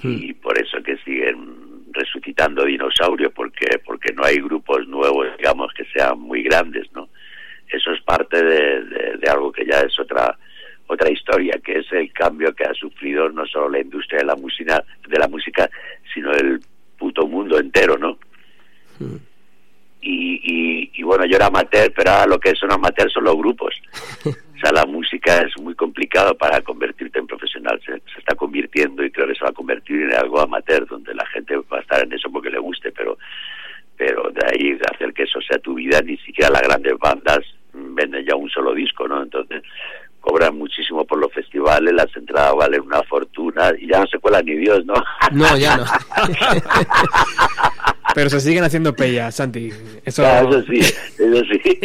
y por eso que siguen resucitando dinosaurios porque porque no hay grupos nuevos, digamos, que sean muy grandes, ¿no? Eso es parte de, de- de algo que ya es otra otra historia, que es el cambio que ha sufrido no solo la industria de la música, de la música, sino el puto mundo entero, ¿no? y, y, y bueno, yo era amateur, pero ahora lo que son amateur son los grupos. O sea, la música es muy complicado para convertirte en profesional. Se, está convirtiendo y creo que se va a convertir en algo amateur, donde la gente va a estar en eso porque le guste, pero pero de ahí hacer que eso sea tu vida, ni siquiera las grandes bandas venden ya un solo disco, ¿no? Entonces cobran muchísimo por los festivales, las entradas valen una fortuna y ya no se cuela ni Dios, ¿no? No, ya no. Pero se siguen haciendo pellas, Santi. Eso, Claro, eso sí, eso sí.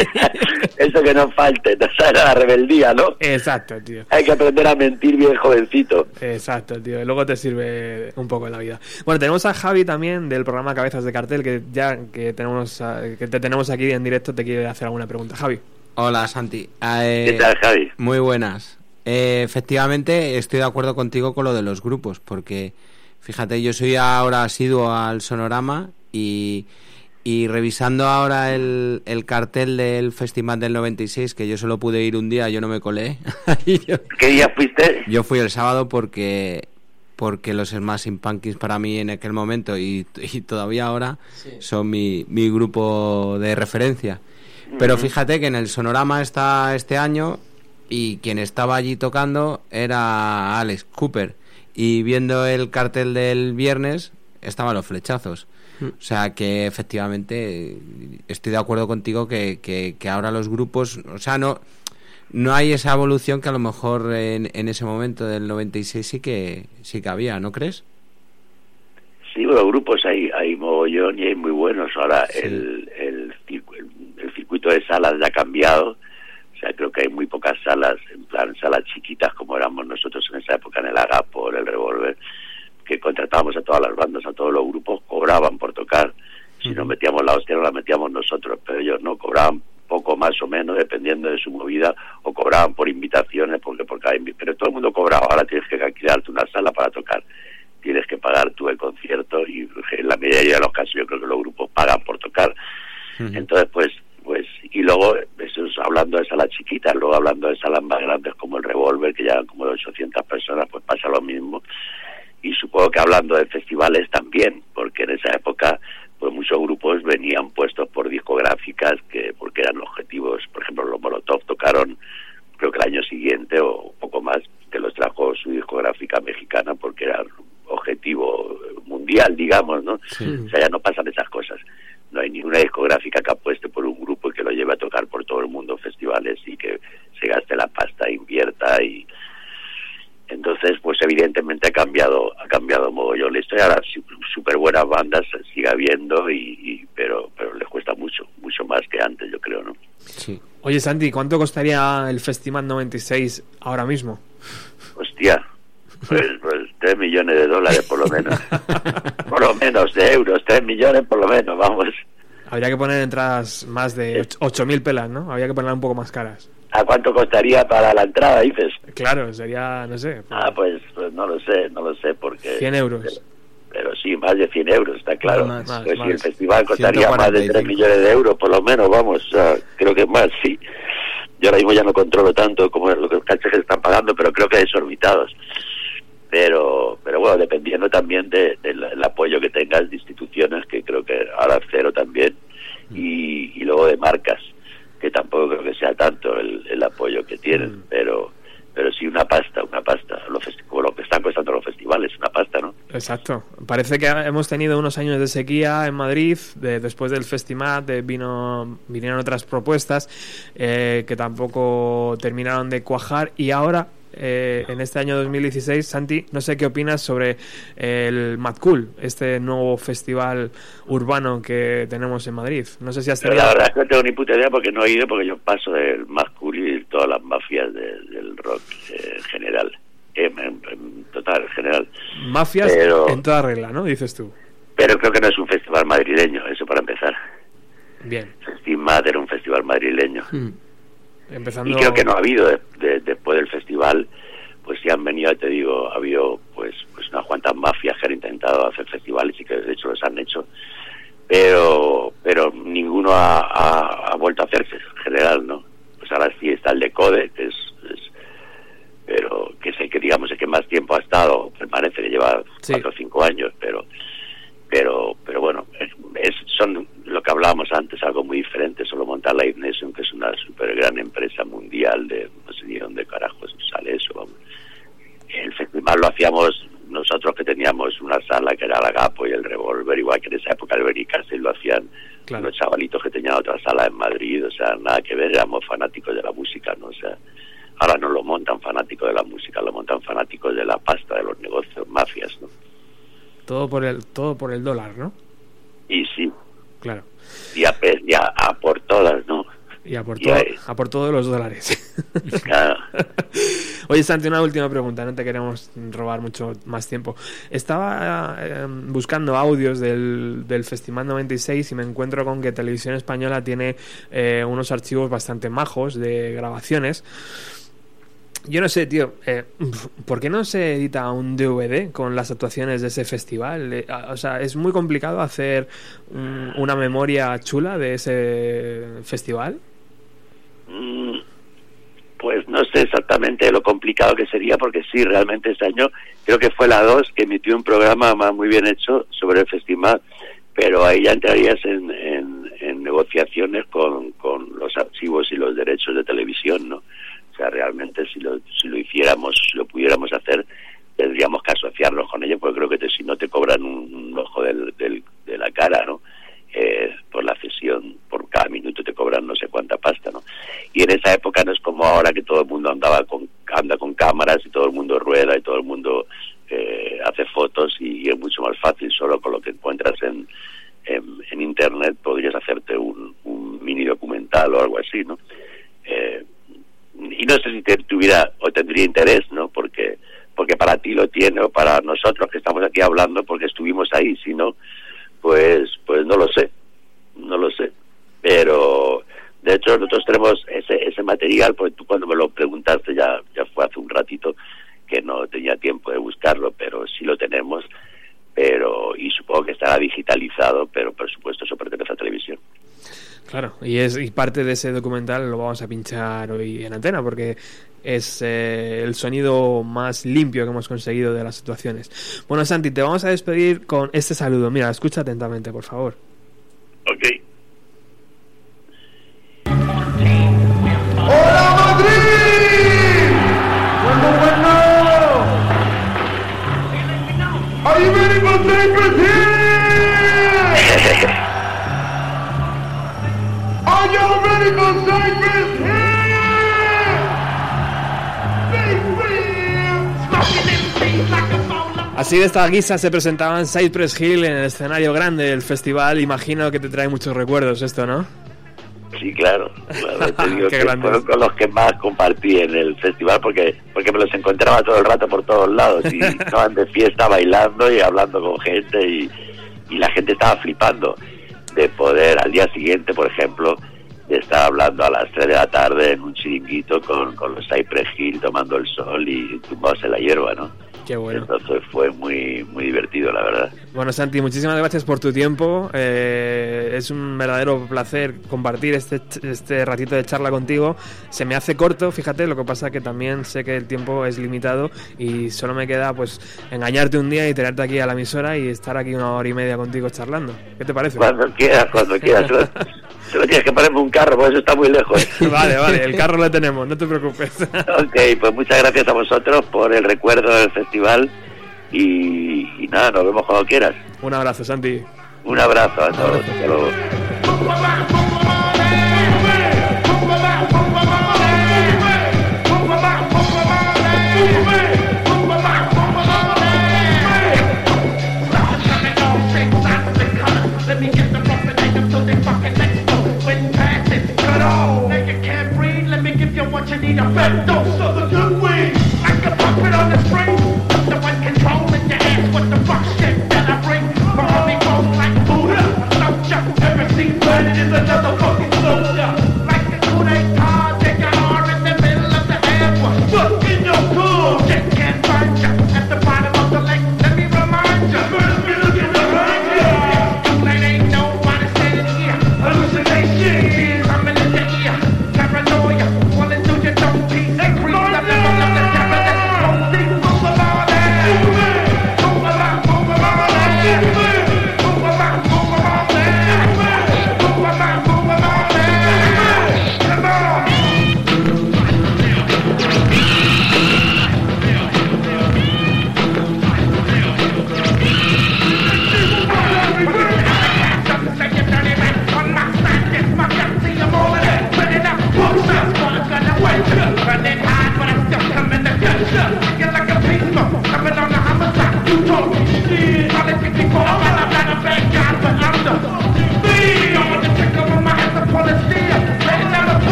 eso que no falte, no sabe la rebeldía, ¿no? Exacto, tío. Hay que aprender a mentir bien jovencito. Exacto, tío. y Luego te sirve un poco en la vida. Bueno, tenemos a Javi también del programa Cabezas de Cartel, que ya que tenemos que te tenemos aquí en directo, te quiere hacer alguna pregunta. Javi. Hola, Santi. Eh, ¿Qué tal, Javi? Muy buenas. Eh, efectivamente, estoy de acuerdo contigo con lo de los grupos, porque fíjate, yo soy ahora asiduo al sonorama y, y revisando ahora el, el cartel del Festival del 96, que yo solo pude ir un día, yo no me colé. Yo- ¿Qué día fuiste? yo fui el sábado porque porque los Smashing Pumpkins para mí en aquel momento y, y todavía ahora son mi, mi grupo de referencia. Pero fíjate que en el Sonorama está este año y quien estaba allí tocando era Alex Cooper. Y viendo el cartel del viernes estaban los flechazos. O sea que efectivamente estoy de acuerdo contigo que, que, que ahora los grupos, o sea, no, no hay esa evolución que a lo mejor en, en ese momento del 96 sí que, sí que había, ¿no crees? Sí, bueno, grupos hay, hay mogollón y hay muy buenos. Ahora el, el, el circuito de salas ya ha cambiado. O sea, creo que hay muy pocas salas, en plan salas chiquitas como éramos nosotros en esa época en el Agapo, en el Revolver, que contratábamos a todas las bandas, a todos los grupos, cobraban por tocar. Si nos metíamos la hostia, no la metíamos nosotros, pero ellos no, cobraban poco más o menos, dependiendo de su movida, o cobraban por invitaciones, porque por cada pero todo el mundo cobraba. Ahora tienes que alquilarte una sala para tocar tienes que pagar tú el concierto y en la mayoría de los casos yo creo que los grupos pagan por tocar. Entonces, pues, pues, y luego, eso es hablando de salas chiquitas, luego hablando de salas más grandes como el Revolver, que llegan como de 800 personas, pues pasa lo mismo. Y supongo que hablando de festivales también, porque en esa época, pues muchos grupos venían puestos por discográficas que, porque eran objetivos, por ejemplo, los Molotov tocaron, creo que el año siguiente o un poco más, que los trajo su discográfica mexicana porque era objetivo mundial, digamos, ¿no? O sea, ya no pasan esas cosas. No hay ninguna discográfica que apueste por un grupo y que lo lleve a tocar por todo el mundo festivales y que se gaste la pasta, invierta y entonces pues evidentemente ha cambiado ha cambiado mogollón la historia ahora súper buenas bandas sigue habiendo y, y- pero pero les cuesta mucho mucho más que antes yo creo no Sí. Oye, Santi, ¿cuánto costaría el Festival 96 ahora mismo? hostia pues, pues 3 millones de dólares por lo menos por lo menos de euros 3 millones por lo menos vamos Habría que poner entradas más de 8.000 pelas, ¿no? Habría que ponerlas un poco más caras. ¿A cuánto costaría para la entrada, dices? Claro, sería, no sé, Ah, pues, pues no lo sé, no lo sé, porque... 100 euros. Pero sí, más de 100 euros, está claro. Más, más, Pues si el festival costaría más de 3 millones de euros, por lo menos, vamos, creo que más, sí. Yo ahora mismo ya no controlo tanto como es lo que los cachés están pagando, pero creo que desorbitados. Pero, pero bueno, dependiendo también de- del el apoyo que tengas de instituciones, que creo que ahora cero también, y, y luego de marcas, que tampoco creo que sea tanto el, el apoyo que tienen, pero pero sí una pasta, una pasta, como lo que están costando los festivales, una pasta, ¿no? Exacto. Parece que hemos tenido unos años de sequía en Madrid. de- después del de vino, vinieron otras propuestas eh, que tampoco terminaron de cuajar. Y ahora, eh, en este año 2016, Santi, no sé qué opinas sobre el Mad Cool, este nuevo festival urbano que tenemos en Madrid. No sé si has Pero tenido... la verdad es que no tengo ni puta idea porque no he ido, porque yo paso del más cool y todas las mafias de- del rock eh, en general. En, en- total, en general. Mafias Pero- en toda regla, ¿no? Dices tú. Pero creo que no es un festival madrileño, eso para empezar. Bien. Festival era un festival madrileño. Empezando... Y creo que no ha habido de- de- después del festival, pues sí han venido, te digo, ha habido pues, pues unas cuantas mafias que han intentado hacer festivales y que de hecho los han hecho, pero pero ninguno ha, ha- ha vuelto a hacerse en general, ¿no? Pues ahora sí está el de Code, que es, es- pero que es el que digamos el que más tiempo ha estado, permanece, que lleva cuatro o cinco años, pero pero pero bueno es- son lo que hablábamos antes algo muy diferente solo montar la Ignition que es una super gran empresa mundial de no sé ni dónde carajos sale eso vamos. el festival lo hacíamos nosotros que teníamos una sala que era la Gapo y el Revolver igual que en esa época el Benicastel lo hacían los chavalitos que tenían otra sala en Madrid o sea nada que ver éramos fanáticos de la música no o sea ahora no lo montan fanáticos de la música lo montan fanáticos de la pasta de los negocios mafias no Todo por el, todo por el dólar, ¿no? y sí Claro. y a, pe- y a- a por todas, ¿no? Y a por, todo, a por todos los dólares. Claro. Oye, Santi, una última pregunta, no te queremos robar mucho más tiempo. Estaba eh, buscando audios del, del Festival 96 y me encuentro con que Televisión Española tiene eh, unos archivos bastante majos de grabaciones. Yo no sé, tío, eh, ¿por qué no se edita un DVD con las actuaciones de ese festival? Eh, o sea, es muy complicado hacer un- una memoria chula de ese festival. Mm, Pues no sé exactamente lo complicado que sería, porque sí, realmente este año creo que fue la 2 que emitió un programa muy bien hecho sobre el festival, pero ahí ya entrarías en, en, en negociaciones con, con los archivos y los derechos de televisión, ¿no? O sea, realmente si lo, si lo hiciéramos, si lo pudiéramos hacer, tendríamos que asociarnos con ellos, porque creo que te- si no te cobran un, ojo del, del- de la cara, ¿no? Eh, por la cesión, por cada minuto te cobran no sé cuánta pasta, ¿no? Y en esa época no es como ahora que todo el mundo andaba con, anda con cámaras y todo el mundo rueda y todo el mundo eh, hace fotos y, es mucho más fácil solo con lo que encuentras en, en, en internet podrías hacerte un, un mini documental o algo así, ¿no? Eh, y no sé si te tuviera o tendría interés, ¿no? Porque porque para ti lo tiene o para nosotros que estamos aquí hablando porque estuvimos ahí, si no, pues pues no lo sé, no lo sé. Pero de hecho nosotros tenemos ese ese material, pues tú cuando me lo preguntaste ya ya fue hace un ratito que no tenía tiempo de buscarlo, pero sí lo tenemos, pero y supongo que estará digitalizado, pero por supuesto eso pertenece a televisión. Claro, y es y parte de ese documental lo vamos a pinchar hoy en antena porque es eh, el sonido más limpio que hemos conseguido de las situaciones. Bueno, Santi, te vamos a despedir con este saludo. Mira, escucha atentamente, por favor. esta guisa se presentaban Cypress Hill en el escenario grande del festival. Imagino que te trae muchos recuerdos esto, ¿no? Sí, claro. claro Qué que fueron con los que más compartí en el festival porque porque me los encontraba todo el rato por todos lados y estaban de fiesta bailando y hablando con gente y, y la gente estaba flipando de poder al día siguiente, por ejemplo, de estar hablando a las 3 de la tarde en un chiringuito con, con los Cypress Hill tomando el sol y tumbados en la hierba, ¿no? Qué bueno. Entonces fue muy, muy divertido, la verdad. Bueno, Santi, muchísimas gracias por tu tiempo. Eh, es un verdadero placer compartir este, este ratito de charla contigo. Se me hace corto, fíjate, lo que pasa que también sé que el tiempo es limitado y solo me queda pues engañarte un día y tenerte aquí a la emisora y estar aquí una hora y media contigo charlando. ¿Qué te parece? Cuando quieras, cuando quieras. Solo tienes que ponerme un carro, porque eso está muy lejos. vale, vale, el carro lo tenemos, no te preocupes. ok, pues muchas gracias a vosotros por el recuerdo del festival y, y nada, nos vemos cuando quieras. Un abrazo, Santi. Un abrazo a todos. Hasta luego. need a those are the good wings. I can pop it on the spring.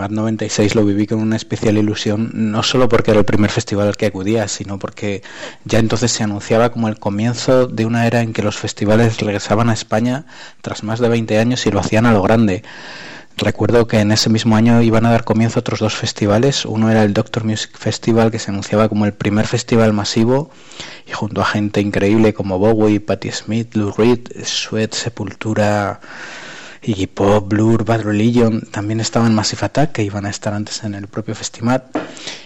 Festival 96 lo viví con una especial ilusión, no solo porque era el primer festival al que acudía, sino porque ya entonces se anunciaba como el comienzo de una era en que los festivales regresaban a España tras más de 20 años y lo hacían a lo grande. Recuerdo que en ese mismo año iban a dar comienzo otros dos festivales. Uno era el Doctor Music Festival, que se anunciaba como el primer festival masivo, y junto a gente increíble como Bowie, Patti Smith, Lou Reed, Sweat, Sepultura, Iggy Pop, Blur, Bad Religion, también estaban Massive Attack, que iban a estar antes en el propio festival.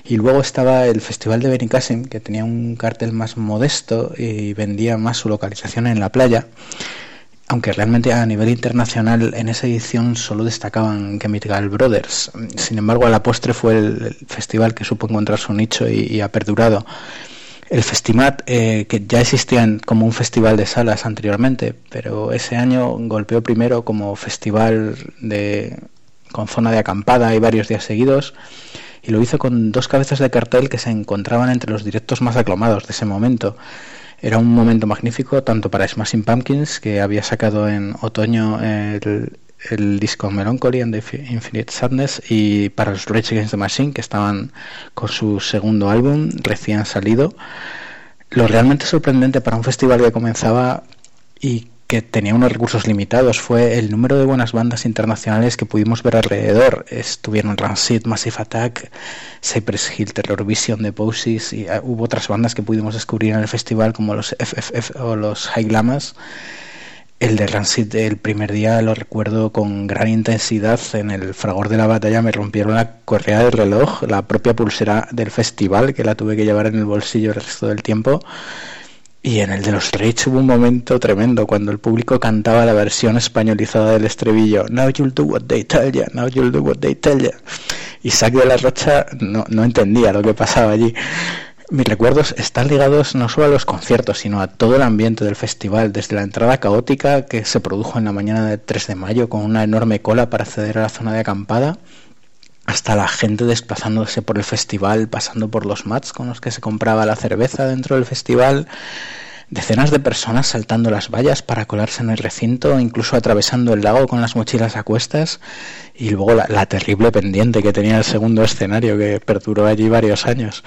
Y luego estaba el Festival de Benicassim, que tenía un cartel más modesto y vendía más su localización en la playa aunque realmente a nivel internacional en esa edición solo destacaban Chemical Brothers. Sin embargo, a la postre fue el, festival que supo encontrar su nicho y, ha perdurado. El Festimat, eh, que ya existía como un festival de salas anteriormente, pero ese año golpeó primero como festival de, con zona de acampada y varios días seguidos, y lo hizo con dos cabezas de cartel que se encontraban entre los directos más aclamados de ese momento. Era un momento magnífico tanto para Smashing Pumpkins, que había sacado en otoño el, el disco Melancholy and the Infinite Sadness, y para los Rage Against the Machine, que estaban con su segundo álbum recién salido. Lo realmente sorprendente para un festival que comenzaba y que tenía unos recursos limitados fue el número de buenas bandas internacionales que pudimos ver alrededor. Estuvieron Rancid, Massive Attack, Cypress Hill, Terror Vision, The Poses y uh, hubo otras bandas que pudimos descubrir en el festival como los FFF o los High Glamas. El de Rancid el primer día lo recuerdo con gran intensidad. En el fragor de la batalla me rompieron la correa del reloj, la propia pulsera del festival que la tuve que llevar en el bolsillo el resto del tiempo y en el de los Rage hubo un momento tremendo cuando el público cantaba la versión españolizada del estribillo Now you'll do what they tell ya, now you'll do what they tell ya. Y Sac de la Rocha no entendía lo que pasaba allí. Mis recuerdos están ligados no solo a los conciertos, sino a todo el ambiente del festival, desde la entrada caótica que se produjo en la mañana del 3 de mayo con una enorme cola para acceder a la zona de acampada, hasta la gente desplazándose por el festival, pasando por los mats con los que se compraba la cerveza dentro del festival, decenas de personas saltando las vallas para colarse en el recinto, incluso atravesando el lago con las mochilas a cuestas, y luego la, la terrible pendiente que tenía el segundo escenario que perduró allí varios años.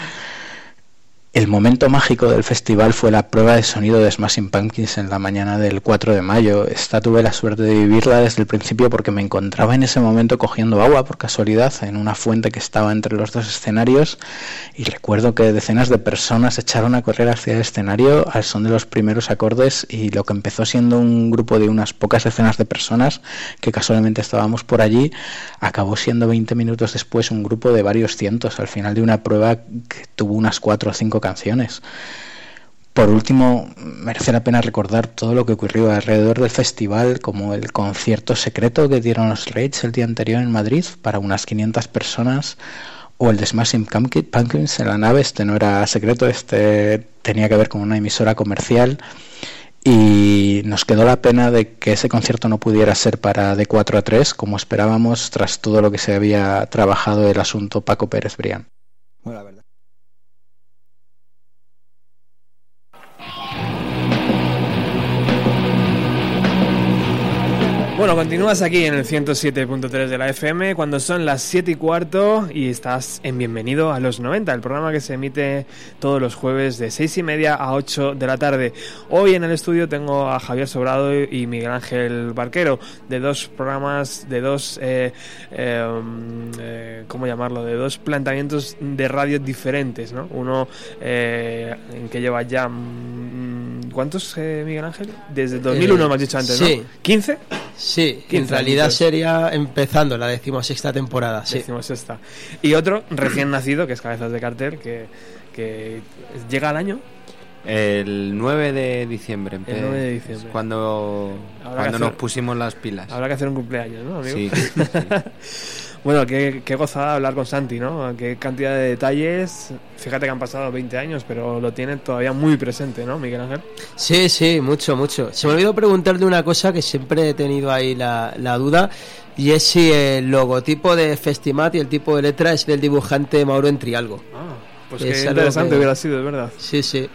El momento mágico del festival fue la prueba de sonido de Smashing Pumpkins en la mañana del 4 de mayo. Esta tuve la suerte de vivirla desde el principio porque me encontraba en ese momento cogiendo agua por casualidad en una fuente que estaba entre los dos escenarios y recuerdo que decenas de personas echaron a correr hacia el escenario al son de los primeros acordes y lo que empezó siendo un grupo de unas pocas decenas de personas que casualmente estábamos por allí acabó siendo 20 minutos después un grupo de varios cientos al final de una prueba que tuvo unas 4 o 5 canciones. Por último, merece la pena recordar todo lo que ocurrió alrededor del festival, como el concierto secreto que dieron los Raids el día anterior en Madrid para unas 500 personas, o el de Smashing Pumpkins en la nave. Este no era secreto, este tenía que ver con una emisora comercial. Y nos quedó la pena de que ese concierto no pudiera ser para de 4 a 3, como esperábamos, tras todo lo que se había trabajado el asunto Paco Pérez Brián. Bueno, continúas aquí en el 107.3 de la FM cuando son las 7 y cuarto y estás en Bienvenido a los 90, el programa que se emite todos los jueves de 6 y media a 8 de la tarde. Hoy en el estudio tengo a Javier Sobrado y Miguel Ángel Barquero de dos programas, de dos, eh, eh, eh, ¿cómo llamarlo? De dos planteamientos de radio diferentes, ¿no? Uno eh, en que lleva ya... mm, ¿Cuántos, eh, Miguel Ángel? Desde 2001 Eh, me has dicho antes, sí. ¿no? ¿15? Sí, 15 en realidad sería empezando la decimosexta temporada, sí. Decimos esta. Y otro recién nacido, que es Cabezas de Cartel, que, que llega al año. El 9 de diciembre. El 9 de diciembre. es Cuando, Habrá cuando nos pusimos las pilas. Habrá que hacer un cumpleaños, ¿no, amigo? Sí, bueno, qué, qué gozada hablar con Santi, ¿no? Qué cantidad de detalles. Fíjate que han pasado 20 años, pero lo tiene todavía muy presente, ¿no, Miguel Ángel? Sí, sí, mucho, mucho. Se me olvidó preguntarle una cosa que siempre he tenido ahí la, la duda, y es si el logotipo de Festimat y el tipo de letra es del dibujante Mauro Entrialgo. Ah, pues Es qué interesante que- hubiera sido, es verdad. Sí, sí.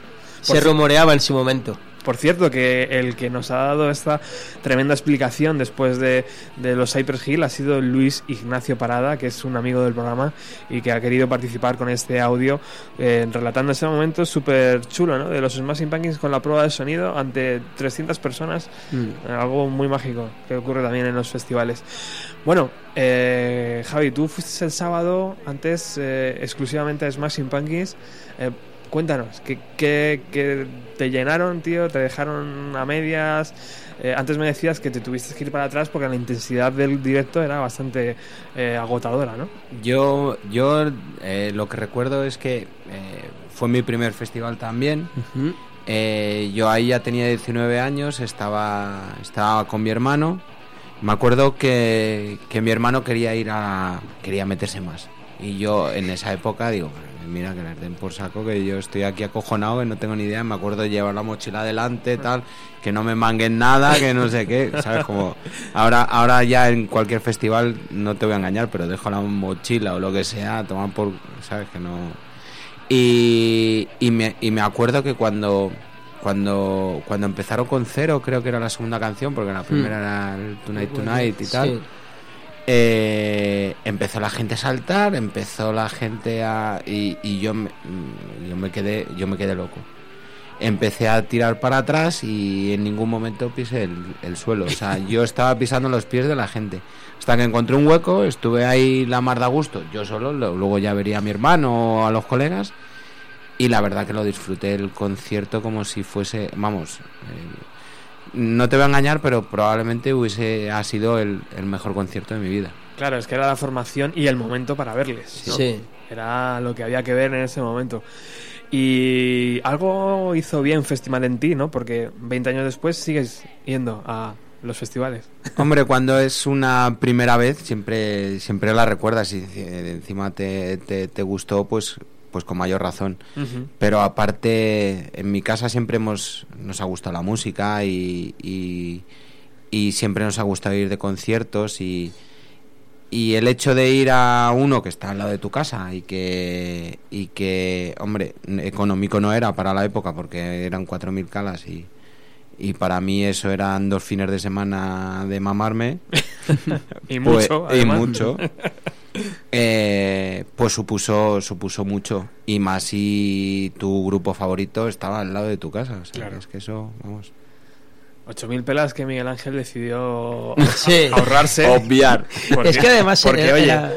Por Se rumoreaba en su momento. Por cierto, que el que nos ha dado esta tremenda explicación después de, de los Cypress Hill ha sido Luis Ignacio Parada, que es un amigo del programa y que ha querido participar con este audio, eh, relatando ese momento súper chulo, ¿no? De los Smashing Pumpkins con la prueba de sonido ante 300 personas, Mm. eh, algo muy mágico que ocurre también en los festivales. Bueno, eh, Javi, tú fuiste el sábado antes eh, exclusivamente a Smashing Pumpkins. Cuéntanos, ¿qué, qué, qué te llenaron, tío? ¿Te dejaron a medias? Eh, antes me decías que te tuviste que ir para atrás porque la intensidad del directo era bastante eh, agotadora, ¿no? Yo, yo eh, lo que recuerdo es que eh, fue mi primer festival también. Yo ahí ya tenía 19 años, estaba, estaba con mi hermano. Me acuerdo que, que mi hermano quería ir a. quería meterse más. Y yo en esa época digo, mira que les den por saco, que yo estoy aquí acojonado, que no tengo ni idea. Me acuerdo de llevar la mochila adelante, tal, que no me manguen nada, que no sé qué, ¿sabes? Como ahora, ahora ya en cualquier festival, no te voy a engañar, pero dejo la mochila o lo que sea, toman por. ¿sabes? Que no. Y, y, me, y me acuerdo que cuando, cuando, cuando empezaron con cero, creo que era la segunda canción, porque la primera era el Tonight Tonight y tal. Sí. Eh, empezó la gente a saltar, empezó la gente a y, y yo me, yo me quedé yo me quedé loco. Empecé a tirar para atrás y en ningún momento pisé el, el suelo. O sea, yo estaba pisando los pies de la gente. Hasta que encontré un hueco, estuve ahí la mar de gusto, yo solo, lo- luego ya vería a mi hermano o a los colegas. Y la verdad que lo disfruté el concierto como si fuese, vamos, eh, no te voy a engañar, pero probablemente hubiese ha sido el, el mejor concierto de mi vida. Claro, es que era la formación y el momento para verles. ¿no? Sí. Era lo que había que ver en ese momento. Y algo hizo bien Festival en ti, ¿no? Porque 20 años después sigues yendo a los festivales. Hombre, cuando es una primera vez, siempre, siempre la recuerdas y eh, encima te, te, te gustó, pues, pues con mayor razón. Pero aparte, en mi casa siempre hemos, nos ha gustado la música y, y, y siempre nos ha gustado ir de conciertos y, y el hecho de ir a uno que está al lado de tu casa y que, y que hombre, económico no era para la época porque eran 4.000 calas y, y para mí eso eran dos fines de semana de mamarme. Y Pues- mucho, y mucho. Eh, pues supuso, supuso mucho. Y más si tu grupo favorito estaba al lado de tu casa. O sea, Claro. es que eso, vamos. 8.000 pelas que Miguel Ángel decidió Sí. ahorrarse. Obviar. Porque- es que además porque, era, oye, era-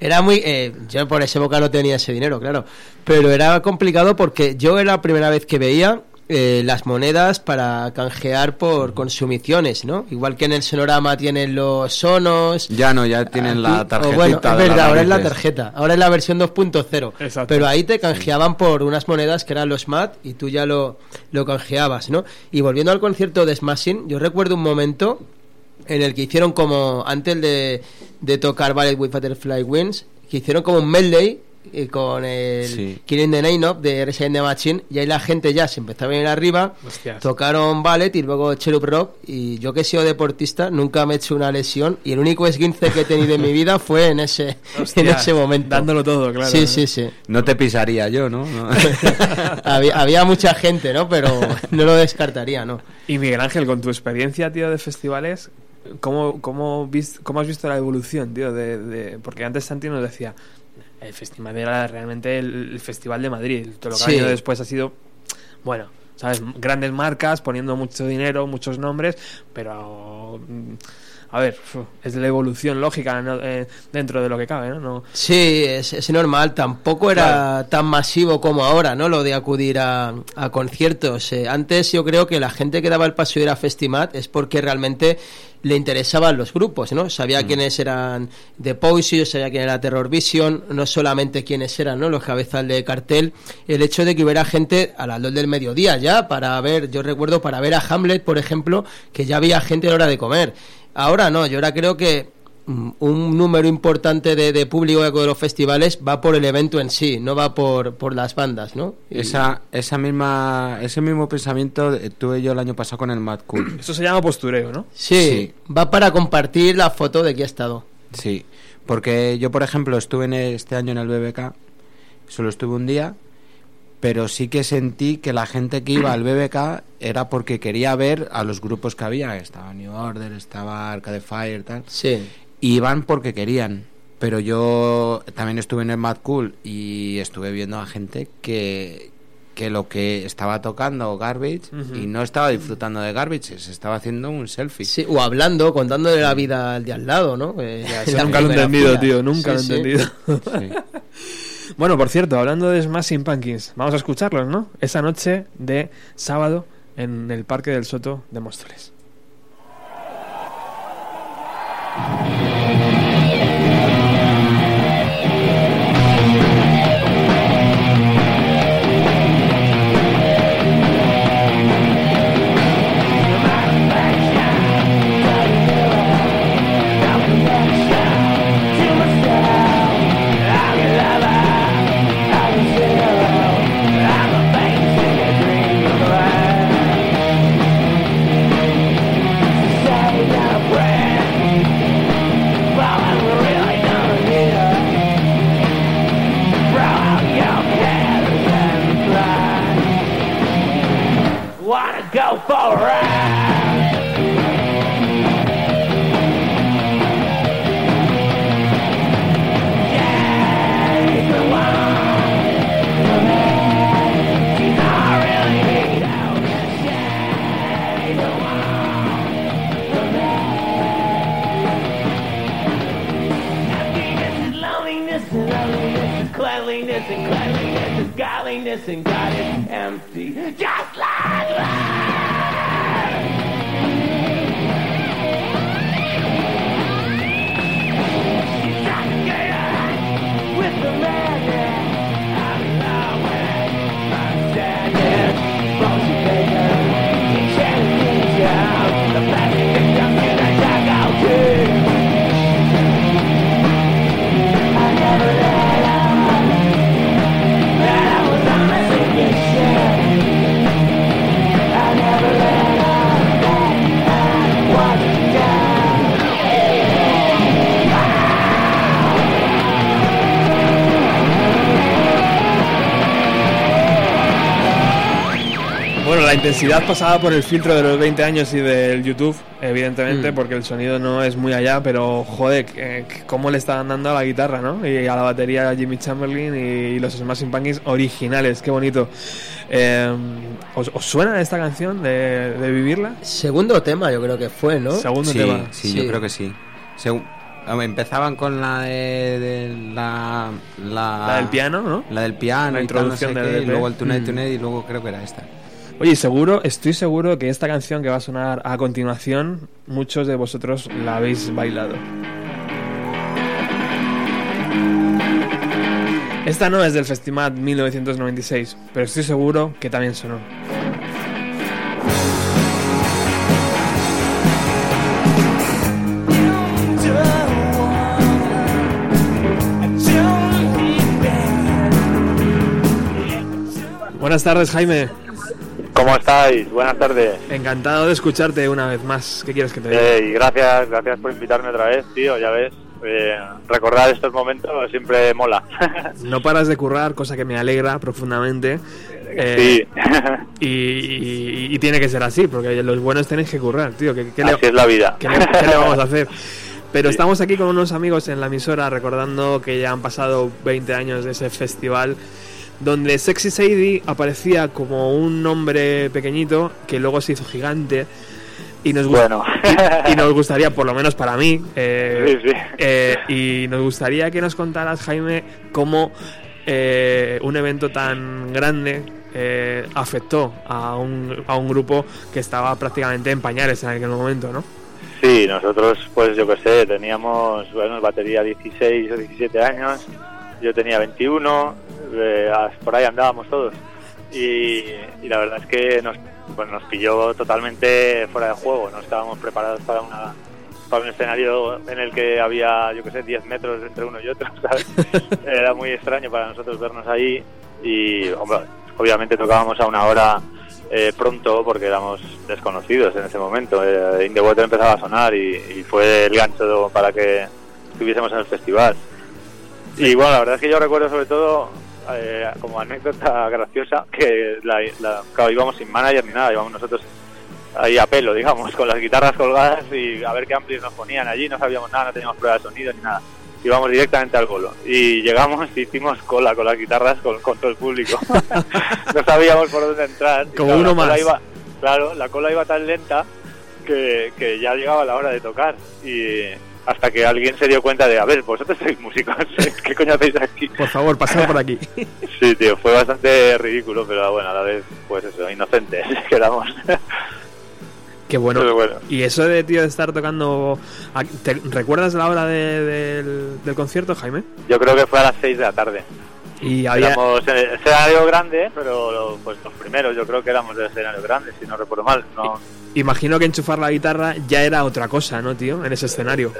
era muy... eh, yo por esa época no tenía ese dinero, claro. Pero era complicado porque yo era la primera vez que veía eh, las monedas para canjear por consumiciones, ¿no? Igual que en el sonorama tienen los sonos... Ya no, ya tienen la Aquí- o bueno, es verdad, ahora es la tarjeta. Ahora es la versión 2.0. Exacto. Pero ahí te canjeaban por unas monedas que eran los MAT y tú ya lo, lo canjeabas, ¿no? Y volviendo al concierto de Smashing, yo recuerdo un momento en el que hicieron como, antes de, de tocar Ballet with Butterfly Wings, que hicieron como un medley eh, con el Sí. Killing the Nine Up de Resident the Machine y ahí la gente ya se empezó a venir arriba Hostias. tocaron ballet y luego Cherub Rock y yo que he sido deportista nunca me he hecho una lesión y el único esguince que he tenido en mi vida fue en ese en ese momento dándolo todo, claro, sí ¿eh? sí sí No te pisaría yo, ¿no? No. había, había mucha gente no pero no lo descartaría no Y Miguel Ángel, con tu experiencia, tío, de festivales, ¿cómo, cómo, has visto la evolución, tío? De, de- porque antes Santi nos decía, el festival era realmente el, el festival de Madrid. Todo lo que Sí. ha venido después ha sido, bueno, ¿sabes? Grandes marcas poniendo mucho dinero, muchos nombres, pero... mm, A ver, es la evolución lógica ¿no? Eh, dentro de lo que cabe, ¿no? no Sí, es, es normal. Tampoco era tan masivo como ahora, ¿no? Lo de acudir a, a conciertos. Eh, antes yo creo que la gente que daba el paso a ir a Festimat es porque realmente le interesaban los grupos, ¿no? Sabía quiénes eran The Poison, sabía quién era Terror Vision, no solamente quiénes eran, ¿no? Los cabezas de cartel. El hecho de que hubiera gente a las dos del mediodía ya para ver, yo recuerdo para ver a Hamlet, por ejemplo, que ya había gente a la hora de comer. Ahora no, yo ahora creo que mm, un número importante de, de público de los festivales va por el evento en sí, no va por, por las bandas, ¿no? Y- Esa, esa misma, ese mismo pensamiento eh, tuve yo el año pasado con el Mad Cool. Eso se llama postureo, ¿no? Sí, va para compartir la foto de que ha estado. Sí, porque yo, por ejemplo, estuve en este año en el BBK, solo estuve un día, pero sí que sentí que la gente que iba al BBK era porque quería ver a los grupos que había. Estaba New Order, estaba Arcade Fire, tal. Sí. Iban porque querían. Pero yo también estuve en el Mad Cool y estuve viendo a gente que, que lo que estaba tocando Garbage y no estaba disfrutando de Garbage, se estaba haciendo un selfie. Sí, o hablando, contándole la vida al de al lado, ¿no? Eh, nunca lo he entendido, tío, nunca Sí, lo he sí. entendido. bueno, por cierto, hablando de Smashing Pumpkins, vamos a escucharlos, ¿no? Esa noche de sábado en el Parque del Soto de Móstoles. Is godliness, and God is empty. Just la intensidad pasada por el filtro de los 20 años y del YouTube, evidentemente, Mm. porque el sonido no es muy allá, pero joder, cómo le estaban dando a la guitarra, ¿no? Y a la batería a Jimmy Chamberlain y los Smashing Pumpkins originales, qué bonito. Eh, ¿os, os suena esta canción de, de vivirla? Segundo tema, yo creo que fue, ¿no? Segundo sí, tema. Sí, yo creo que sí. Segu- empezaban con la de, de la, la La del piano, ¿no? La del piano La y tal, no introducción sé del qué, y LP. luego el Tonight Mm. Tonight y luego creo que era esta. Oye, seguro, estoy seguro que esta canción que va a sonar a continuación, muchos de vosotros la habéis bailado. Esta no es del Festimat 1996, pero estoy seguro que también sonó. Buenas tardes, Jaime. ¿Cómo estáis? Buenas tardes. Encantado de escucharte una vez más. ¿Qué quieres que te diga? Eh, y gracias, gracias por invitarme otra vez, tío, ya ves. eh, recordar estos momentos siempre mola. No paras de currar, cosa que me alegra profundamente. Eh, y, y- y tiene que ser así, porque los buenos tenéis que currar, tío. ¿Qué, qué le- Así es la vida. ¿Qué le, qué le vamos a hacer? Pero estamos aquí con unos amigos en la emisora recordando que ya han pasado 20 años de ese festival donde Sexy Sadie aparecía como un hombre pequeñito que luego se hizo gigante y nos, Bueno. y, y nos gustaría, por lo menos para mí, eh, Sí, sí. eh, y nos gustaría que nos contaras, Jaime, cómo eh, un evento tan grande eh, afectó a un, a un grupo que estaba prácticamente en pañales en aquel momento, ¿no? Sí, nosotros, pues yo qué sé, teníamos, bueno, batería 16 o 17 años, yo tenía 21, eh, por ahí andábamos todos. Y, y la verdad es que nos, pues nos pilló totalmente fuera de juego, no estábamos preparados para una para un escenario en el que había, yo qué sé, 10 metros entre uno y otro, ¿sabes? Era muy extraño para nosotros vernos ahí y, hombre, obviamente tocábamos a una hora eh, pronto porque éramos desconocidos en ese momento. Eh, In the Water empezaba a sonar y, y fue el gancho para que estuviésemos en el festival. Y bueno, la verdad es que yo recuerdo sobre todo eh, como anécdota graciosa que la, la- claro, íbamos sin manager ni nada, íbamos nosotros ahí a pelo, digamos, con las guitarras colgadas y a ver qué amplios nos ponían allí, no sabíamos nada, no teníamos prueba de sonido ni nada. Íbamos directamente al bolo y llegamos y hicimos cola con las guitarras con, con todo el público. no sabíamos por dónde entrar. Como claro, uno más. iba- claro, la cola iba tan lenta que, que ya llegaba la hora de tocar y hasta que alguien se dio cuenta de, a ver, vosotros sois músicos, ¿qué coño hacéis aquí? Por favor, pasad por aquí. Sí, tío, fue bastante ridículo, pero bueno, a la vez, pues eso, inocentes quedamos. Qué bueno. Y eso de, tío, de estar tocando... ¿a- ¿Te recuerdas la hora de- del, del concierto, Jaime? Yo creo que fue a las 6 de la tarde. Y había... Éramos en el escenario grande, pero lo- pues los primeros yo creo que éramos del escenario grande, si no recuerdo mal. No, Imagino que enchufar la guitarra ya era otra cosa, ¿no, tío? En ese escenario.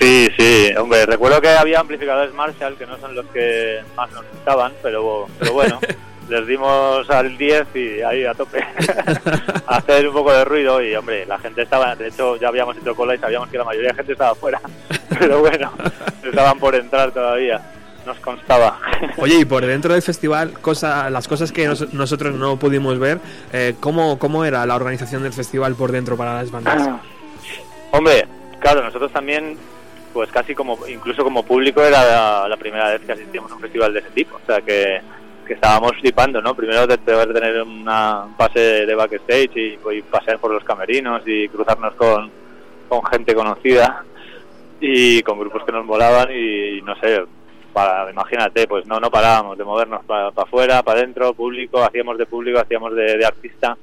Sí, sí, hombre, recuerdo que había amplificadores Marshall que no son los que más nos gustaban, pero, pero bueno, les dimos al 10 y ahí a tope a hacer un poco de ruido y hombre, la gente estaba, de hecho ya habíamos hecho cola y sabíamos que la mayoría de gente estaba fuera, pero bueno, estaban por entrar todavía, nos constaba. Oye, y por dentro del festival, cosa, las cosas que nos- nosotros no pudimos ver, eh, ¿cómo, ¿cómo era la organización del festival por dentro para las bandas? Hombre, claro, nosotros también, pues casi como, incluso como público era la, la primera vez que asistíamos a un festival de ese tipo, o sea que, que estábamos flipando, ¿no? Primero de poder tener una pase de backstage y, y pasear por los camerinos y cruzarnos con, con gente conocida y con grupos que nos molaban y no sé, para, imagínate, pues no, no parábamos de movernos para afuera, para adentro, público, hacíamos de público, hacíamos de, de artista,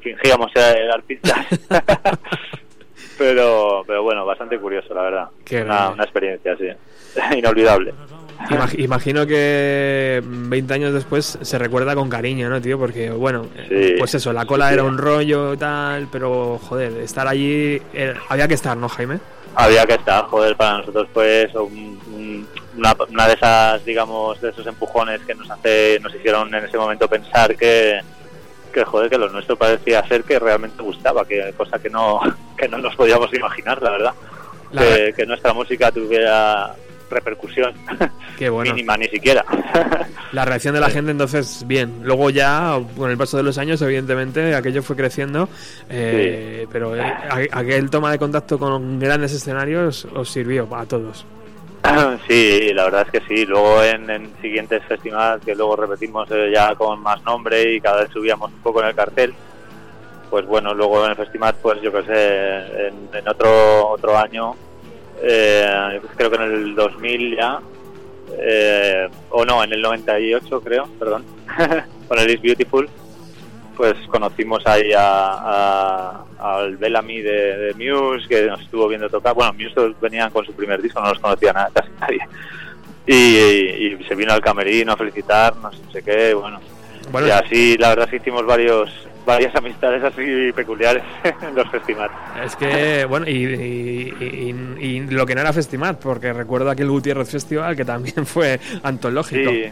fingíamos ser artistas. pero, pero bueno, bastante curioso, la verdad. Una, una experiencia, sí. Inolvidable. Imag- imagino que 20 años después se recuerda con cariño, ¿no, tío? Porque, bueno, Sí. pues eso, la cola Sí, era un rollo tal, pero, joder, estar allí, había que estar, ¿no, Jaime? Había que estar, joder, para nosotros fue eso, un- un- una, una de esas, digamos, de esos empujones que nos hace, nos hicieron en ese momento pensar que, que joder, que lo nuestro parecía ser que realmente gustaba, que cosa que no, que no nos podíamos imaginar, la verdad. La que, que nuestra música tuviera repercusión Qué bueno. mínima ni siquiera. La reacción de la gente, entonces, bien. Luego ya, con el paso de los años, evidentemente, aquello fue creciendo, eh, pero eh, aquel toma de contacto con grandes escenarios os sirvió a todos. Sí, la verdad es que sí. Luego en, en siguientes festivales que luego repetimos eh, ya con más nombre y cada vez subíamos un poco en el cartel. Pues bueno, luego en el festival, pues yo qué sé, en, en otro otro año, eh, creo que en el 2000 ya, eh, o no, en el 98 creo, perdón, con el Is Beautiful, pues conocimos ahí a, a- al Bellamy de, de Muse, que nos estuvo viendo tocar. Bueno, Muse venían con su primer disco, no los conocía nada, casi nadie. Y, y se vino al camerino a felicitarnos, no sé qué, bueno. Bueno. y así, la verdad es que hicimos varios varias amistades así peculiares en los festivales. Es que, bueno, y, y- y- y lo que no era Festimat, porque recuerdo aquel Gutiérrez Festival que también fue antológico. Sí,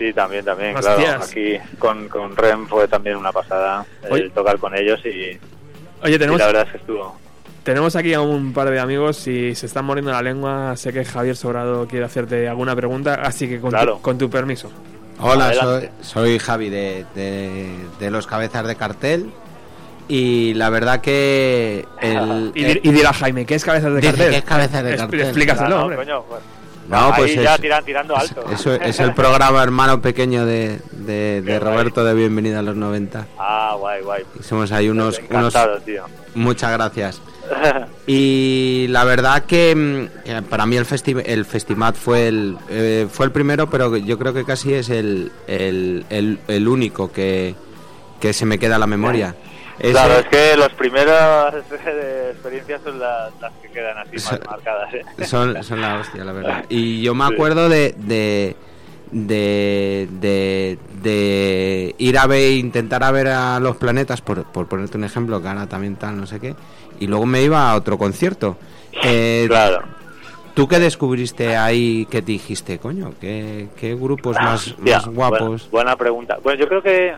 sí, también, también, Hostias. claro. Aquí con, con Rem fue también una pasada el tocar con ellos y, Oye, tenemos, y la verdad es que estuvo. Tenemos aquí a un par de amigos y se están muriendo la lengua. Sé que Javier Sobrado quiere hacerte alguna pregunta, así que con, Claro. tu, con tu permiso. Hola, soy, soy Javi de, de- de los cabezas de cartel. Y la verdad que. El, Y, di- y dirá Jaime, ¿qué es cabezas de cartel? ¿qué es cabezas de cartel? Explícaselo, Claro, hombre. coño, pues, No, pues ahí ya es- tiran, tirando alto. Eso es el programa hermano pequeño de, de- de Roberto de Bienvenida a los 90. Ah, guay, guay. Somos ahí unos. unos tío. muchas gracias. Y la verdad que, mm, que para mí el, festi el Festimat fue el, eh, fue el primero, pero yo creo que casi es el, el, el- el único que, que se me queda en la memoria. Ese- Claro, es que las primeras eh, experiencias son las, las quedan así más Son- marcadas. ¿eh? son, son la hostia, la verdad. Y yo me acuerdo de, de, de, de, de ir a ver, intentar a ver a los planetas, por, por ponerte un ejemplo, que ahora también tal, no sé qué, y luego me iba a otro concierto. Eh, claro. ¿Tú qué descubriste ahí que te dijiste, coño? ¿Qué, qué grupos más, Ya, más guapos? Buena, buena pregunta. Bueno, yo creo que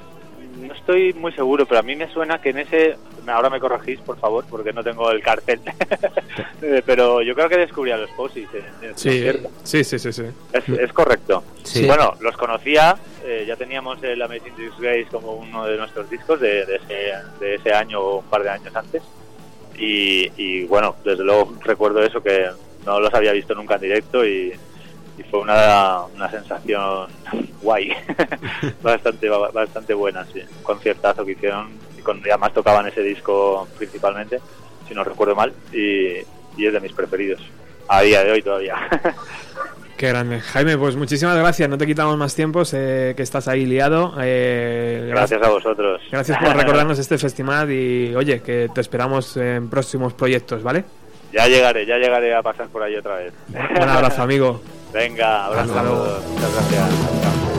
no estoy muy seguro, pero a mí me suena que en ese. Ahora me corregís, por favor, porque no tengo el cartel. Eh, pero yo creo que descubrí a los Posis en, en el Sí, sí, sí, sí. sí. Es, es correcto. Sí. Bueno, los conocía, eh, ya teníamos el Amazing Disgrace como uno de nuestros discos de, de ese, de ese año o un par de años antes. Y, y, bueno, desde luego recuerdo eso, que no los había visto nunca en directo y, y fue una, una sensación guay, bastante bastante buena, sí. Un conciertazo que hicieron y cuando además tocaban ese disco principalmente, si no recuerdo mal, y, y es de mis preferidos. A día de hoy todavía. Qué grande. Jaime, pues muchísimas gracias. No te quitamos más tiempo, sé que estás ahí liado. Eh, Gracias a vosotros. Gracias por recordarnos este festival y, oye, que te esperamos en próximos proyectos, ¿vale? Ya llegaré, ya llegaré a pasar por ahí otra vez. Un abrazo, amigo. Venga, abrazo a todos. Muchas gracias.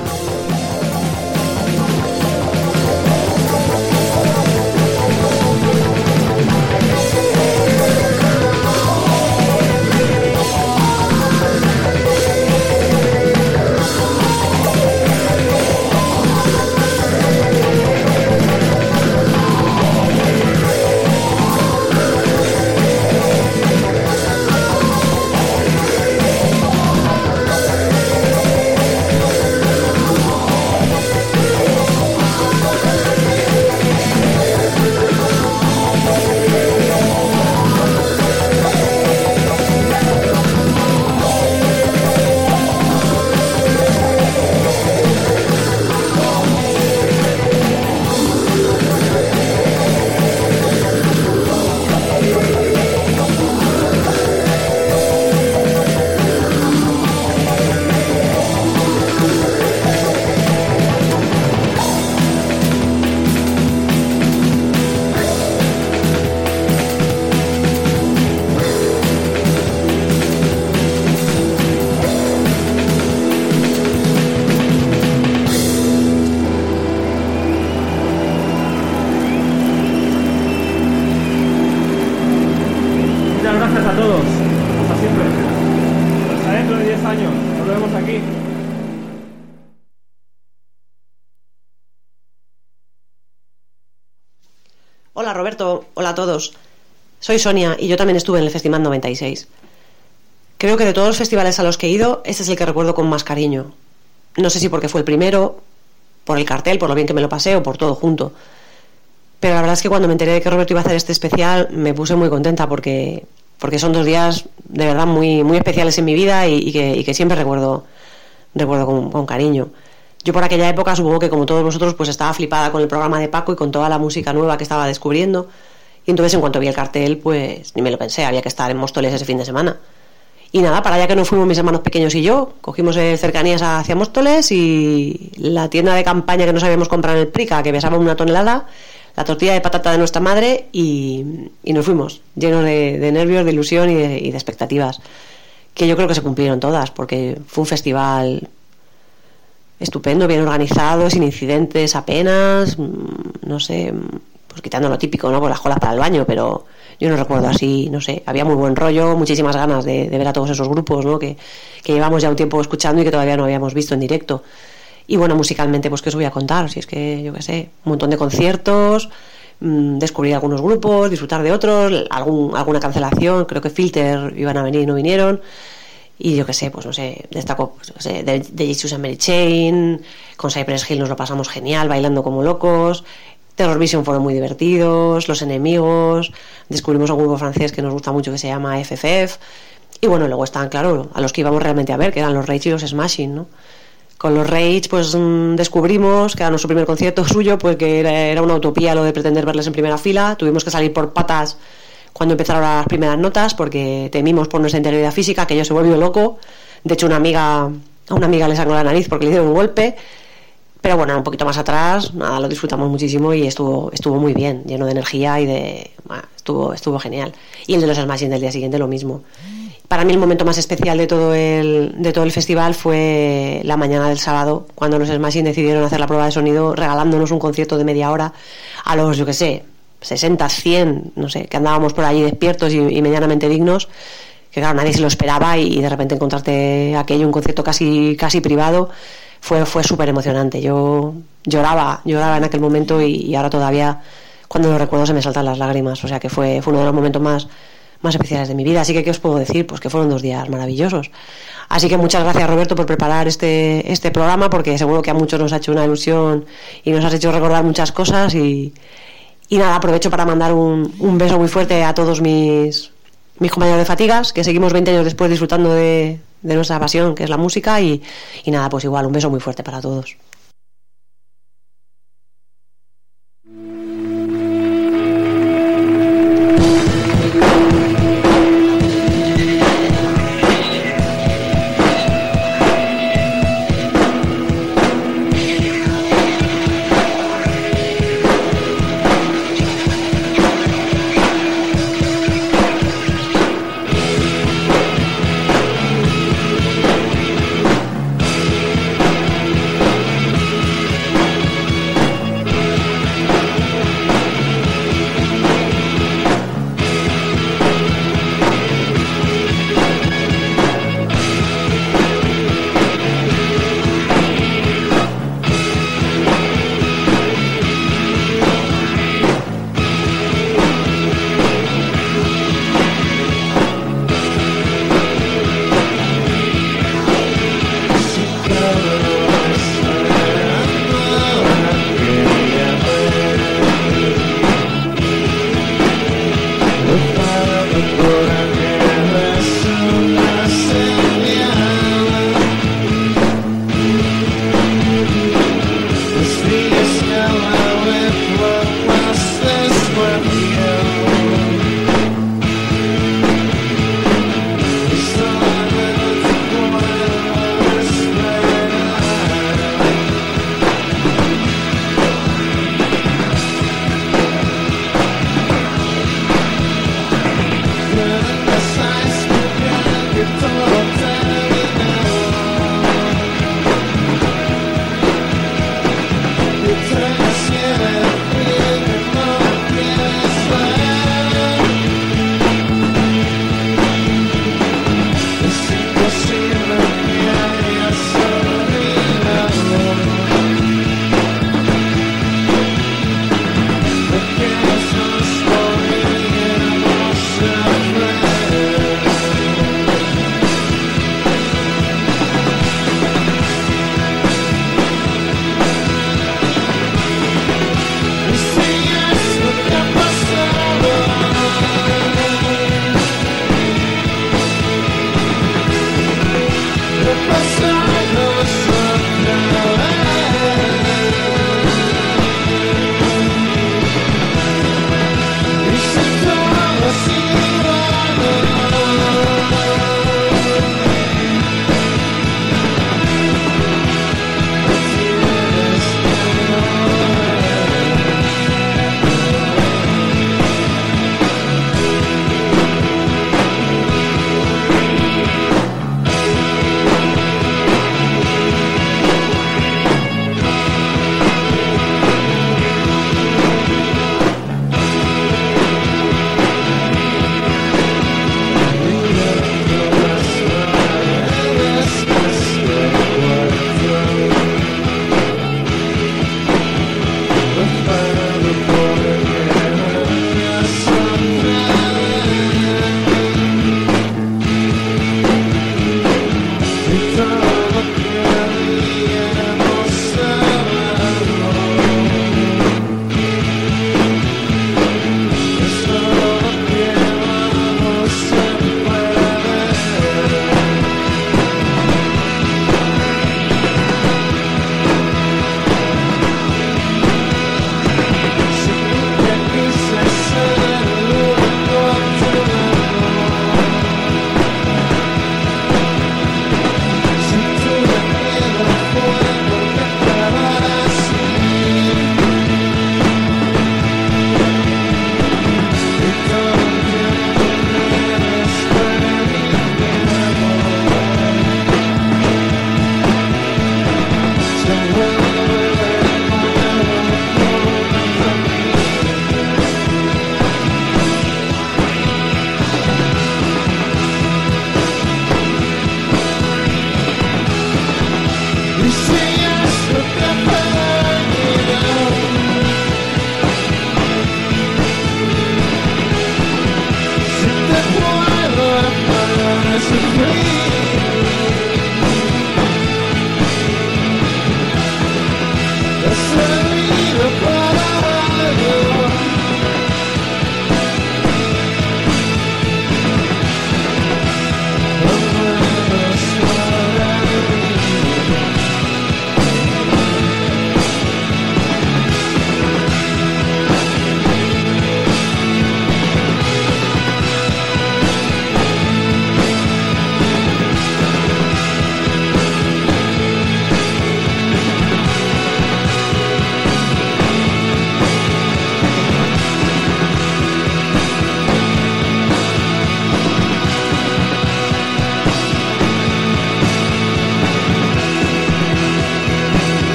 Soy Sonia y yo también estuve en el Festival 96. Creo que de todos los festivales a los que he ido, este es el que recuerdo con más cariño. No sé si porque fue el primero, por el cartel, por lo bien que me lo pasé o por todo junto. Pero la verdad es que cuando me enteré de que Roberto iba a hacer este especial, me puse muy contenta porque, porque son dos días de verdad muy, muy especiales en mi vida y, que, siempre recuerdo, recuerdo con, con cariño. Yo por aquella época supongo que como todos vosotros pues estaba flipada con el programa de Paco y con toda la música nueva que estaba descubriendo y entonces en cuanto vi el cartel pues ni me lo pensé, había que estar en Móstoles ese fin de semana. Y nada, para allá que nos fuimos mis hermanos pequeños y yo, cogimos eh, cercanías hacia Móstoles y la tienda de campaña que nos habíamos comprado en el Prica, que pesaba una tonelada, la tortilla de patata de nuestra madre y, nos fuimos, llenos de, nervios, de ilusión y de, y de expectativas, que yo creo que se cumplieron todas, porque fue un festival estupendo, bien organizado, sin incidentes apenas, mm, no sé, pues quitando lo típico, ¿no? Por las colas para el baño, pero yo no recuerdo así, no sé, había muy buen rollo, muchísimas ganas de, ver a todos esos grupos, ¿no? Que, que llevamos ya un tiempo escuchando y que todavía no habíamos visto en directo. Y bueno, musicalmente, pues, ¿qué os voy a contar? Si es que, yo qué sé, un montón de conciertos, mm, descubrir algunos grupos, disfrutar de otros, algún, alguna cancelación, creo que Filter iban a venir y no vinieron. Y yo qué sé, pues no sé, destaco pues, no de, de Jesus and Mary Chain, con Cypress Hill nos lo pasamos genial, bailando como locos. Terror Vision fueron muy divertidos, Los Enemigos, descubrimos un grupo francés que nos gusta mucho que se llama FFF. Y bueno, luego estaban, claro, a los que íbamos realmente a ver, que eran los Rage y los Smashing, ¿no? Con los Rage, pues mm, descubrimos que era nuestro primer concierto suyo, pues que era, una utopía lo de pretender verles en primera fila. Tuvimos que salir por patas cuando empezaron las primeras notas, porque temimos por nuestra integridad física, que yo se volvió loco. De hecho, una amiga, a una amiga le sangró la nariz porque le dieron un golpe. Pero bueno, un poquito más atrás, nada, lo disfrutamos muchísimo y estuvo, estuvo muy bien, lleno de energía y de. bueno, estuvo, estuvo genial. Y el de los Smashing del día siguiente, lo mismo. Para mí el momento más especial de todo el, de todo el festival fue la mañana del sábado, cuando los Smashing decidieron hacer la prueba de sonido regalándonos un concierto de media hora a los, yo qué sé, 60, 100, no sé, que andábamos por allí despiertos y, medianamente dignos, que claro, nadie se lo esperaba y de repente encontrarte aquello, un concierto casi, casi privado, fue, fue súper emocionante. Yo lloraba, lloraba en aquel momento y, ahora todavía cuando lo recuerdo se me saltan las lágrimas, o sea que fue, fue uno de los momentos más, más especiales de mi vida. Así que, ¿qué os puedo decir? Pues que fueron dos días maravillosos. Así que muchas gracias, Roberto, por preparar este, este programa, porque seguro que a muchos nos ha hecho una ilusión y nos has hecho recordar muchas cosas. Y, y nada, aprovecho para mandar un, un beso muy fuerte a todos mis, mis compañeros de fatigas, que seguimos 20 años después disfrutando de, de nuestra pasión, que es la música. Y, y nada, pues igual, un beso muy fuerte para todos.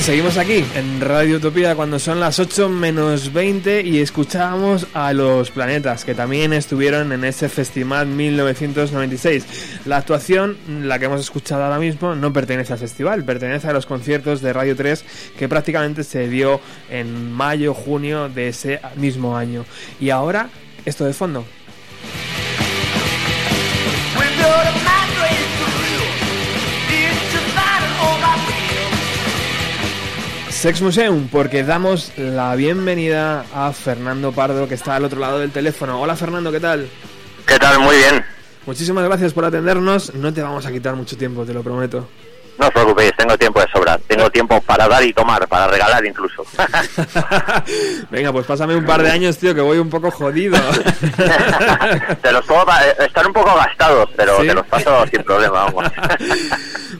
Seguimos aquí en Radio Utopía cuando son las 8 menos 20 y escuchábamos a los planetas que también estuvieron en ese festival 1996. La actuación, la que hemos escuchado ahora mismo, no pertenece al festival, pertenece a los conciertos de Radio 3 que prácticamente se dio en mayo, junio de ese mismo año. Y ahora, esto de fondo. Sex Museum, porque damos la bienvenida a Fernando Pardo, que está al otro lado del teléfono. Hola Fernando, ¿qué tal? ¿Qué tal? Muy bien. Muchísimas gracias por atendernos. No te vamos a quitar mucho tiempo, te lo prometo. No os preocupéis, tengo tiempo de sobra. Tengo tiempo para dar y tomar, para regalar incluso. Venga, pues pásame un par de años, tío, que voy un poco jodido. te los puedo eh, están un poco gastados, pero ¿Sí? te los paso sin problema, vamos.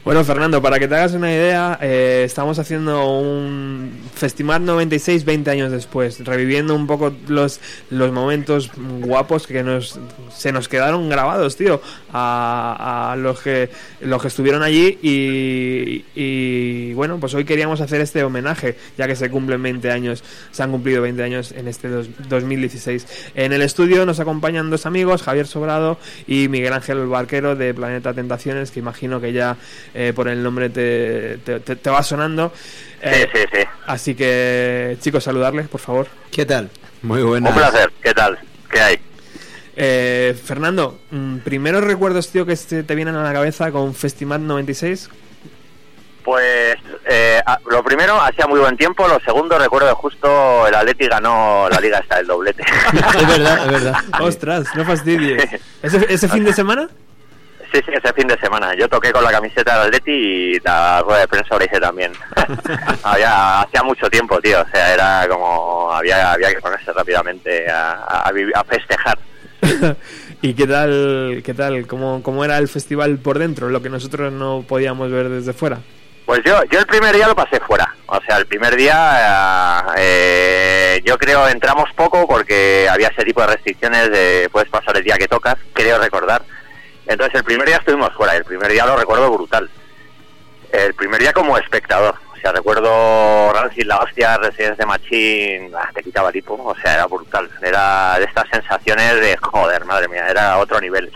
Bueno, Fernando, para que te hagas una idea, eh, estamos haciendo un Festival 96 20 años después, reviviendo un poco los, los momentos guapos que nos, se nos quedaron grabados, tío, a, a los, que, los que estuvieron allí y, y, bueno, pues hoy queríamos hacer este homenaje, ya que se cumplen 20 años, se han cumplido 20 años en este dos- 2016. En el estudio nos acompañan dos amigos, Javier Sobrado y Miguel Ángel Barquero de Planeta Tentaciones, que imagino que ya eh, por el nombre te, te, te- te va sonando. Eh, sí, sí. Así que, chicos, saludarles, por favor. ¿Qué tal? Muy Un placer, ¿qué tal? ¿Qué hay? Eh, Fernando, mm, primeros recuerdos, tío, que te vienen a la cabeza con Festival 96. Pues eh, a- lo primero, hacía muy buen tiempo. Lo segundo, recuerdo que justo el Atleti ganó la liga esta del doblete. es verdad, es verdad. Ostras, no fastidies. ¿Ese, ese fin de semana? Sí, sí, ese fin de semana. Yo toqué con la camiseta del Atleti y la rueda de prensa la hice también. había, hacía mucho tiempo, tío. O sea, era como... Había, había que ponerse rápidamente a, a, a festejar. ¿Y qué tal, qué tal? ¿Cómo, ¿Cómo era el festival por dentro? Lo que nosotros no podíamos ver desde fuera. Pues yo, yo el primer día lo pasé fuera. O sea, el primer día eh, yo creo entramos poco porque había ese tipo de restricciones de puedes pasar el día que tocas, creo recordar. Entonces el primer día estuvimos fuera el primer día lo recuerdo brutal. El primer día como espectador. O sea, recuerdo Rancid, la hostia, Residentes de Machín, ah, te quitaba el hipo. O sea, era brutal. Era de estas sensaciones de joder, madre mía, era otro nivel.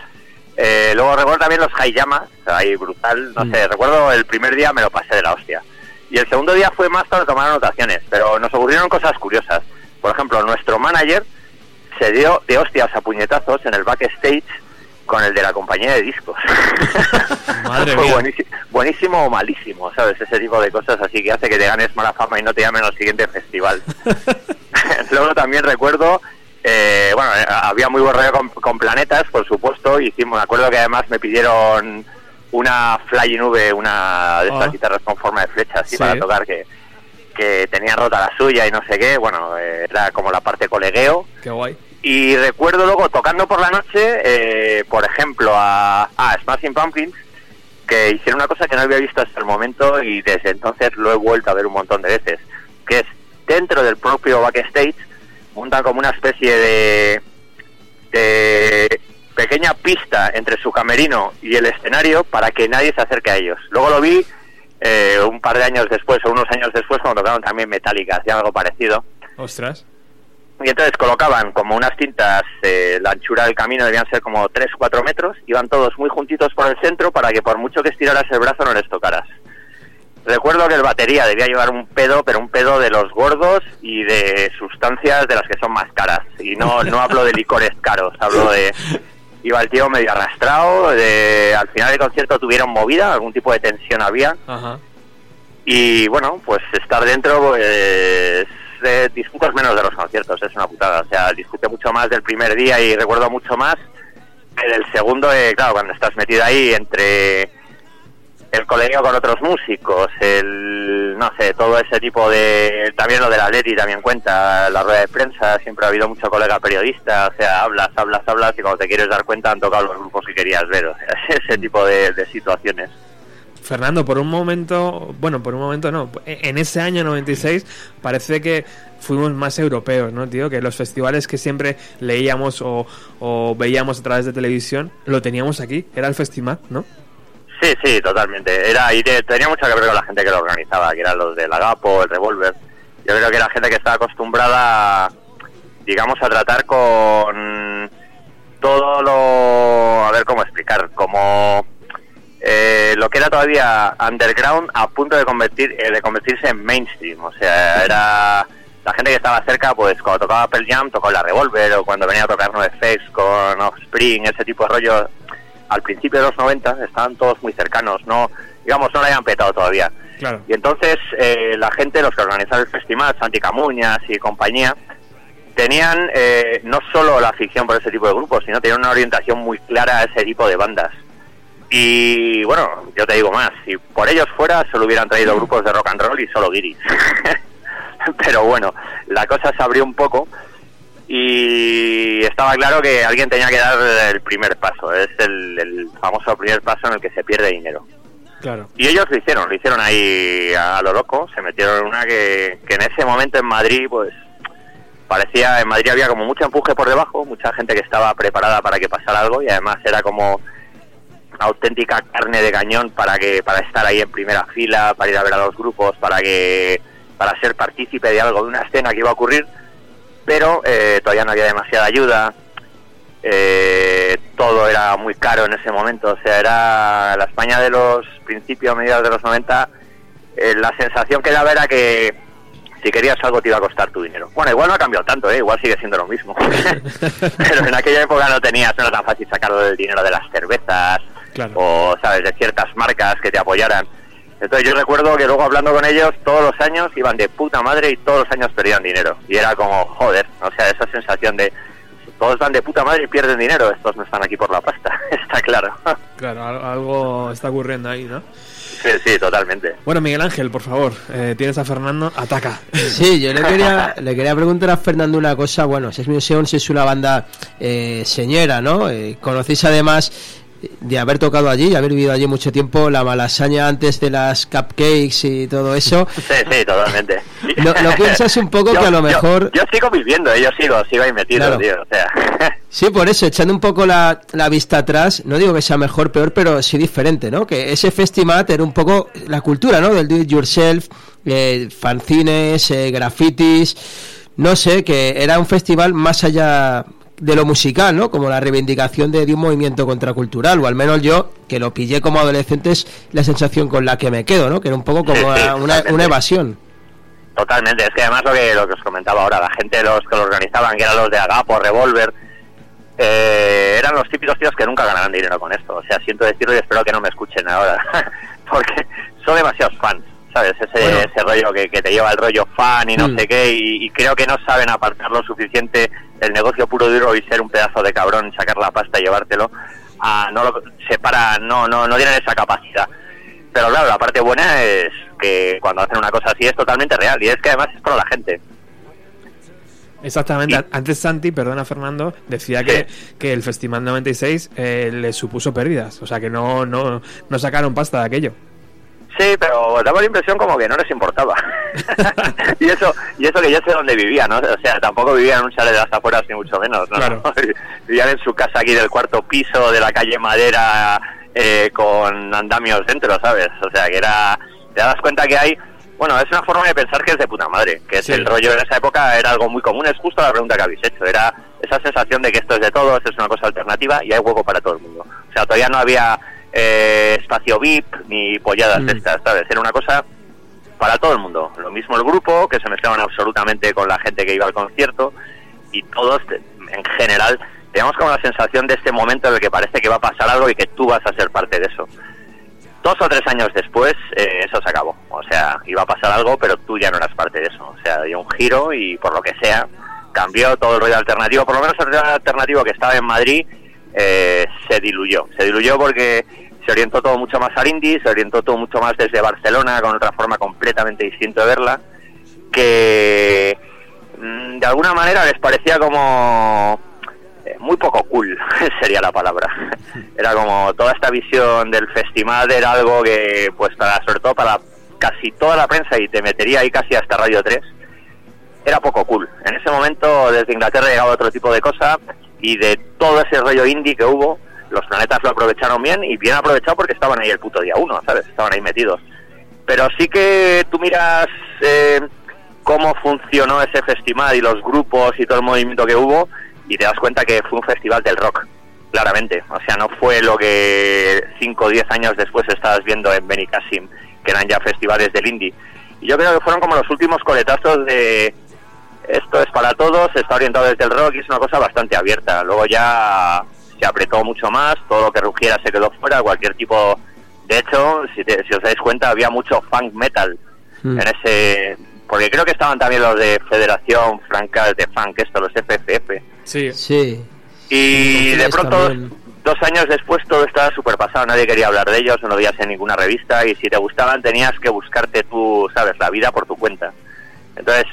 Eh, luego recuerdo también los Hayama, ahí brutal, no sé, recuerdo el primer día me lo pasé de la hostia. Y el segundo día fue más para tomar anotaciones, pero nos ocurrieron cosas curiosas. Por ejemplo, nuestro manager se dio de hostias a puñetazos en el backstage con el de la compañía de discos. Madre Fue mía. buenísimo, buenísimo o malísimo, ¿sabes? Ese tipo de cosas así que hace que te ganes mala fama y no te llamen al siguiente festival. Luego también recuerdo, eh, bueno, eh, había muy buen rollo con, con planetas, por supuesto. Hicimos, me acuerdo que además me pidieron una fly nube, una de estas Ah. guitarras con forma de flecha, así Sí. para tocar que que tenía rota la suya y no sé qué, bueno, eh, era como la parte colegueo. Qué guay. Y recuerdo luego tocando por la noche, eh, por ejemplo, a, a Smashing Pumpkins, que hicieron una cosa que no había visto hasta el momento y desde entonces lo he vuelto a ver un montón de veces, que es dentro del propio backstage, montan como una especie de, de pequeña pista entre su camerino y el escenario para que nadie se acerque a ellos. Luego lo vi eh, un par de años después o unos años después cuando tocaron también Metallica, hacían algo parecido. Ostras. Y entonces colocaban como unas cintas, eh, la anchura del camino debían ser como 3-4 metros, iban todos muy juntitos por el centro para que por mucho que estiraras el brazo no les tocaras. Recuerdo que el batería debía llevar un pedo, pero un pedo de los gordos y de sustancias de las que son más caras. Y no, no hablo de licores caros, hablo de... Iba el tío medio arrastrado, de, al final del concierto tuvieron movida, algún tipo de tensión había. Ajá. Y bueno, pues estar dentro, pues eh, disfrutas menos de los conciertos, es una putada. O sea, disfruté mucho más del primer día y recuerdo mucho más que del segundo, eh, claro, cuando estás metido ahí entre el colegio con otros músicos, el, no sé, todo ese tipo de, también lo del Atleti también cuenta, la rueda de prensa, siempre ha habido mucho colega periodista, o sea, hablas, hablas, hablas y cuando te quieres dar cuenta han tocado los grupos que querías ver, o sea, ese tipo de, de situaciones. Fernando, por un momento, bueno, por un momento no, en ese año 96 parece que fuimos más europeos, ¿no, tío? Que los festivales que siempre leíamos o, o veíamos a través de televisión, lo teníamos aquí, era el festival, ¿no? Sí, sí, totalmente. Era y te- tenía mucho que ver con la gente que lo organizaba, que eran los del Agapo, el Revolver. Yo creo que era gente que estaba acostumbrada, digamos, a tratar con todo lo, a ver cómo explicar, como eh, lo que era todavía underground a punto de convertir, eh, de convertirse en mainstream. O sea, era la gente que estaba cerca, pues cuando tocaba Pearl Jam tocó la Revolver o cuando venía a tocar NoFX con Offspring, ese tipo de rollo. Al principio de los 90 estaban todos muy cercanos, no, digamos, no la habían petado todavía. Claro. Y entonces eh, la gente, los que organizaban el festival, Santi Camuñas y compañía, tenían eh, no solo la afición por ese tipo de grupos, sino tenían una orientación muy clara a ese tipo de bandas. Y bueno, yo te digo más, si por ellos fuera, solo hubieran traído grupos de rock and roll y solo guiris. Pero bueno, la cosa se abrió un poco y estaba claro que alguien tenía que dar el primer paso. Es el, el famoso primer paso en el que se pierde dinero. Claro. Y ellos lo hicieron, lo hicieron ahí a lo loco, se metieron en una que, que en ese momento en Madrid, pues parecía, en Madrid había como mucho empuje por debajo, mucha gente que estaba preparada para que pasara algo y además era como auténtica carne de cañón para que para estar ahí en primera fila, para ir a ver a los grupos, para que para ser partícipe de algo, de una escena que iba a ocurrir, pero eh, todavía no había demasiada ayuda, eh, todo era muy caro en ese momento, o sea, era la España de los principios, mediados de los 90, eh, la sensación que daba era que si querías algo te iba a costar tu dinero. Bueno, igual no ha cambiado tanto, ¿eh? igual sigue siendo lo mismo. Pero en aquella época no tenías, no era tan fácil sacarlo del dinero de las cervezas o, ¿sabes?, de ciertas marcas que te apoyaran. Entonces yo recuerdo que luego hablando con ellos todos los años iban de puta madre y todos los años perdían dinero. Y era como, joder, o sea, esa sensación de todos van de puta madre y pierden dinero, estos no están aquí por la pasta, está claro. Claro, al- algo está ocurriendo ahí, ¿no? Sí, sí, totalmente. Bueno, Miguel Ángel, por favor, eh, tienes a Fernando, ataca. Sí, yo le quería, le quería preguntar a Fernando una cosa. Bueno, Sex Museums es una banda eh, señera, ¿no? Eh, conocéis además de haber tocado allí y haber vivido allí mucho tiempo la malasaña antes de las cupcakes y todo eso. Sí, sí, totalmente. ¿No, no piensas un poco Yo- que a lo mejor... Yo, sigo viviendo, eh, yo sigo, sigo ahí metido, Claro. tío, o sea... Sí, por eso, echando un poco la, la vista atrás, no digo que sea mejor, peor, pero sí diferente, ¿no? Que ese festival era un poco la cultura, ¿no? Del do it yourself, eh, fanzines, eh, grafitis, no sé, que era un festival más allá de lo musical, ¿no? Como la reivindicación de, de un movimiento contracultural, o al menos yo, que lo pillé como adolescente, es la sensación con la que me quedo, ¿no? Que era un poco como Sí, sí, una, una evasión. Totalmente, es que además lo que, lo que os comentaba ahora, la gente los que lo organizaban, que eran los de Agapo, Revolver, eh, eran los típicos tíos que nunca ganarán dinero con esto. O sea, siento decirlo y espero que no me escuchen ahora, porque son demasiados fans, ¿sabes? Ese, ese rollo que, que te lleva el rollo fan y no Mm. sé qué, y, y creo que no saben apartar lo suficiente el negocio puro duro y ser un pedazo de cabrón, sacar la pasta y llevártelo. A, no lo separa, no, no, no tienen esa capacidad. Pero claro, la parte buena es que cuando hacen una cosa así es totalmente real y es que además es para la gente. Exactamente. Antes Santi, perdona Fernando, decía que, que el Festival 96 eh, le supuso pérdidas. O sea que no, no, no sacaron pasta de aquello. Sí, pero daba la impresión como que no les importaba. y eso y eso que yo sé dónde vivía, ¿no? O sea, tampoco vivían en un chalet de las afueras ni mucho menos, ¿no? Claro. vivían en su casa aquí del cuarto piso de la calle Madera eh, con andamios dentro, ¿sabes? O sea, que era... Te das cuenta que hay... Bueno, es una forma de pensar que es de puta madre, que es Sí. el rollo en esa época era algo muy común, es justo la pregunta que habéis hecho, era esa sensación de que esto es de todos, es una cosa alternativa y hay hueco para todo el mundo. O sea, todavía no había eh, espacio VIP ni polladas Mm. de estas, ¿sabes? Era una cosa para todo el mundo. Lo mismo el grupo, que se mezclaban absolutamente con la gente que iba al concierto y todos, en general, teníamos como la sensación de este momento en el que parece que va a pasar algo y que tú vas a ser parte de eso. Dos o tres años después, eh, eso se acabó. O sea, iba a pasar algo, pero tú ya no eras parte de eso. O sea, dio un giro y por lo que sea, cambió todo el rollo alternativo. Por lo menos el rollo alternativo que estaba en Madrid eh, se diluyó. Se diluyó porque se orientó todo mucho más al indie, se orientó todo mucho más desde Barcelona, con otra forma completamente distinta de verla, que mm, de alguna manera les parecía como eh, muy poco cool, sería la palabra. Era como toda esta visión del festival era algo que, pues, para, sobre todo para casi toda la prensa, y te metería ahí casi hasta Radio 3, era poco cool. En ese momento, desde Inglaterra llegaba otro tipo de cosa, y de todo ese rollo indie que hubo, los planetas lo aprovecharon bien y bien aprovechado porque estaban ahí el puto día uno, ¿sabes? Estaban ahí metidos. Pero sí que tú miras eh, cómo funcionó ese festival y los grupos y todo el movimiento que hubo y te das cuenta que fue un festival del rock, claramente. O sea, no fue lo que 5 o 10 años después estabas viendo en Benicassim, que eran ya festivales del indie. Y yo creo que fueron como los últimos coletazos de esto es para todos, está orientado desde el rock y es una cosa bastante abierta. Luego ya se apretó mucho más, todo lo que rugiera se quedó fuera, cualquier tipo... De hecho, si, te- si os dais cuenta, había mucho funk metal Mm. en ese... Porque creo que estaban también los de Federación Franca de Funk, esto, los FFF. Sí. Sí. Y de pronto, también. dos años después, todo estaba súper pasado. Nadie quería hablar de ellos, no lo veías en ninguna revista. Y si te gustaban, tenías que buscarte tú, ¿sabes? La vida por tu cuenta. Entonces,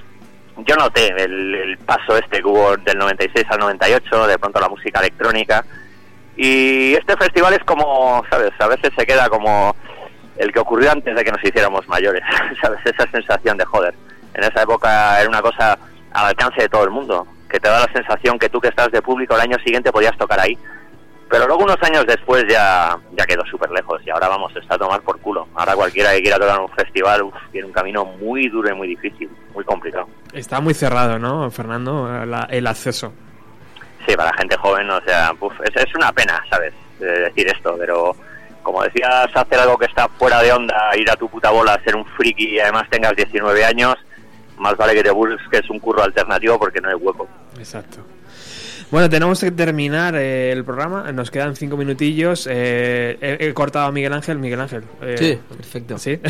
yo noté el, el paso este que hubo del 96 al 98, de pronto la música electrónica. Y este festival es como, ¿sabes? A veces se queda como el que ocurrió antes de que nos hiciéramos mayores, ¿sabes? Esa sensación de joder. En esa época era una cosa al alcance de todo el mundo, que te da la sensación que tú que estás de público el año siguiente podías tocar ahí. Pero luego unos años después ya, ya quedó súper lejos y ahora vamos, está a tomar por culo. Ahora cualquiera que quiera tocar un festival uf, tiene un camino muy duro y muy difícil, muy complicado. Está muy cerrado, ¿no, Fernando? La- el acceso. Sí, para la gente joven, o sea, uf, es, es una pena, ¿sabes? Decir esto, pero como decías, hacer algo que está fuera de onda, ir a tu puta bola, ser un friki y además tengas 19 años, más vale que te busques un curro alternativo porque no hay hueco. Exacto. Bueno, tenemos que terminar eh, el programa. Nos quedan cinco minutillos. Eh, he, he cortado a Miguel Ángel. Miguel Ángel. eh, Sí, perfecto. Sí.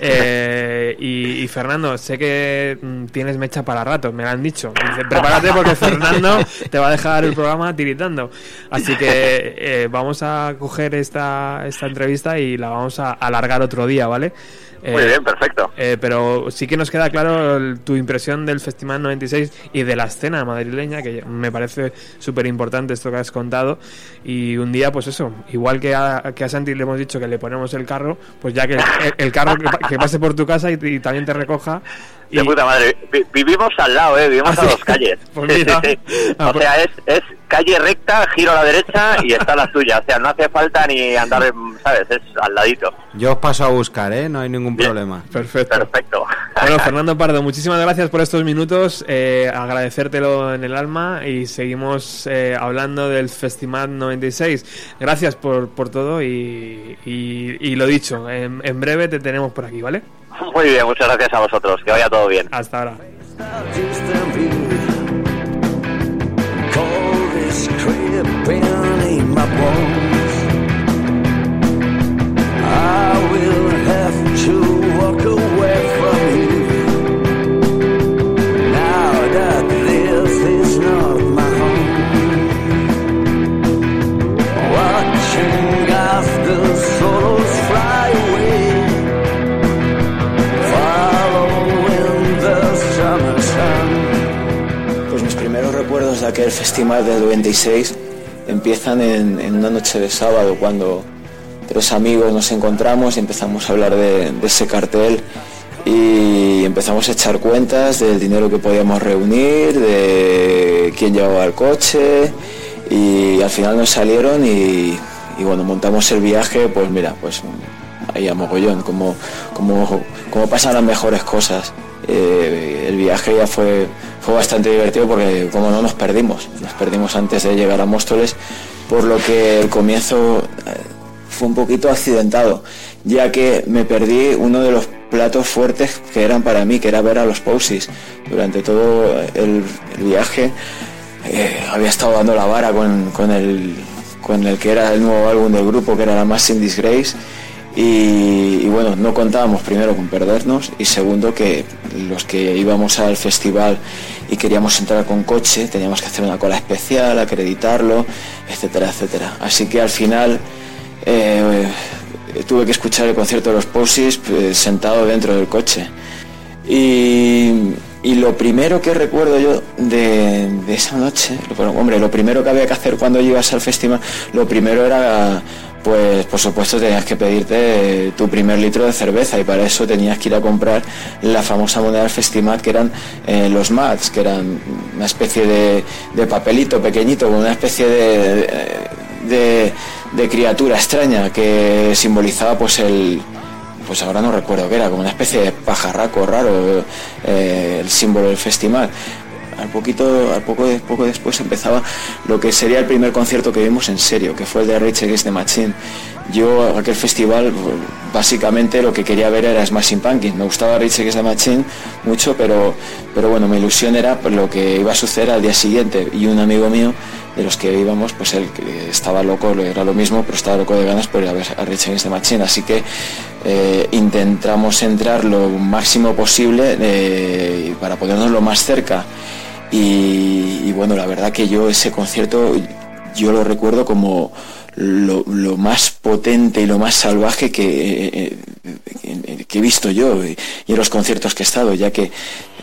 Eh, y, y Fernando, sé que mm, tienes mecha para rato, me lo han dicho. Dice, prepárate porque Fernando te va a dejar el programa tiritando. Así que eh, vamos a coger esta, esta entrevista y la vamos a alargar otro día, ¿vale? Muy bien, perfecto. Eh, pero sí que nos queda claro el- tu impresión del Festival 96 y de la escena madrileña, que me parece súper importante esto que has contado. Y un día, pues eso, igual que a, que a Santi le hemos dicho que le ponemos el carro, pues ya que el, el carro que, pa- que pase por tu casa y, y también te recoja. De puta madre, Vi- vivimos al lado, ¿eh? Vivimos ¿Ah, a sí? dos calles. Pues Sí, mira. sí, sí. Ah, O pues- sea, es, es calle recta, giro a la derecha y está la tuya. O sea, no hace falta ni andar, ¿sabes? Es al ladito. Yo os paso a buscar, ¿eh? No hay ningún problema. Perfecto. Perfecto. Bueno, Fernando Pardo, muchísimas gracias por estos minutos. eh, agradecértelo en el alma y seguimos eh, hablando del Festival 96. Gracias por, por todo y, y- y lo dicho, en, en breve te tenemos por aquí, ¿vale? Muy bien, muchas gracias a vosotros. Que vaya todo bien. Hasta ahora. Recuerdos de aquel festival del 96 empiezan en, una noche de sábado cuando tres amigos nos encontramos y empezamos a hablar de, de ese cartel y empezamos a echar cuentas del dinero que podíamos reunir, de quién llevaba el coche y al final nos salieron y, y bueno, montamos el viaje, pues mira, pues ahí a mogollón, como, como, como pasan las mejores cosas. Eh, el viaje ya fue, fue bastante divertido porque como no nos perdimos, nos perdimos antes de llegar a Móstoles, por lo que el comienzo eh, fue un poquito accidentado, ya que me perdí uno de los platos fuertes que eran para mí, que era ver a los Posies. Durante todo el, viaje eh, había estado dando la vara con, con el, con el que era el nuevo álbum del grupo, que era la más in Disgrace. Y, bueno, no contábamos primero con perdernos y segundo que los que íbamos al festival y queríamos entrar con coche teníamos que hacer una cola especial, acreditarlo, etcétera, etcétera. Así que al final eh, tuve que escuchar el concierto de los Posies eh, sentado dentro del coche. Y, lo primero que recuerdo yo de, esa noche, hombre, lo primero que había que hacer cuando ibas al festival, lo primero era, pues por supuesto tenías que pedirte tu primer litro de cerveza y para eso tenías que ir a comprar la famosa moneda del festival que eran eh, los mats, que eran una especie de, papelito pequeñito con una especie de criatura extraña que simbolizaba pues el pues ahora no recuerdo qué era, como una especie de pajarraco raro, eh, el símbolo del festival. Al poquito, al poco, poco después empezaba lo que sería el primer concierto que vimos en serio, que fue el de Rage Against the Machine. Yo aquel festival básicamente lo que quería ver era Smashing Pumpkins. Me gustaba Rage Against the Machine mucho, pero, pero bueno, mi ilusión era lo que iba a suceder al día siguiente. Y un amigo mío de los que íbamos, pues él estaba loco, era lo mismo, pero estaba loco de ganas por ir a ver a Rage Against the Machine. Así que eh, intentamos entrar lo máximo posible eh, para ponernos lo más cerca. Y, bueno, la verdad que yo ese concierto yo lo recuerdo como lo, más potente y lo más salvaje que, eh, he visto yo y en los conciertos que he estado, ya que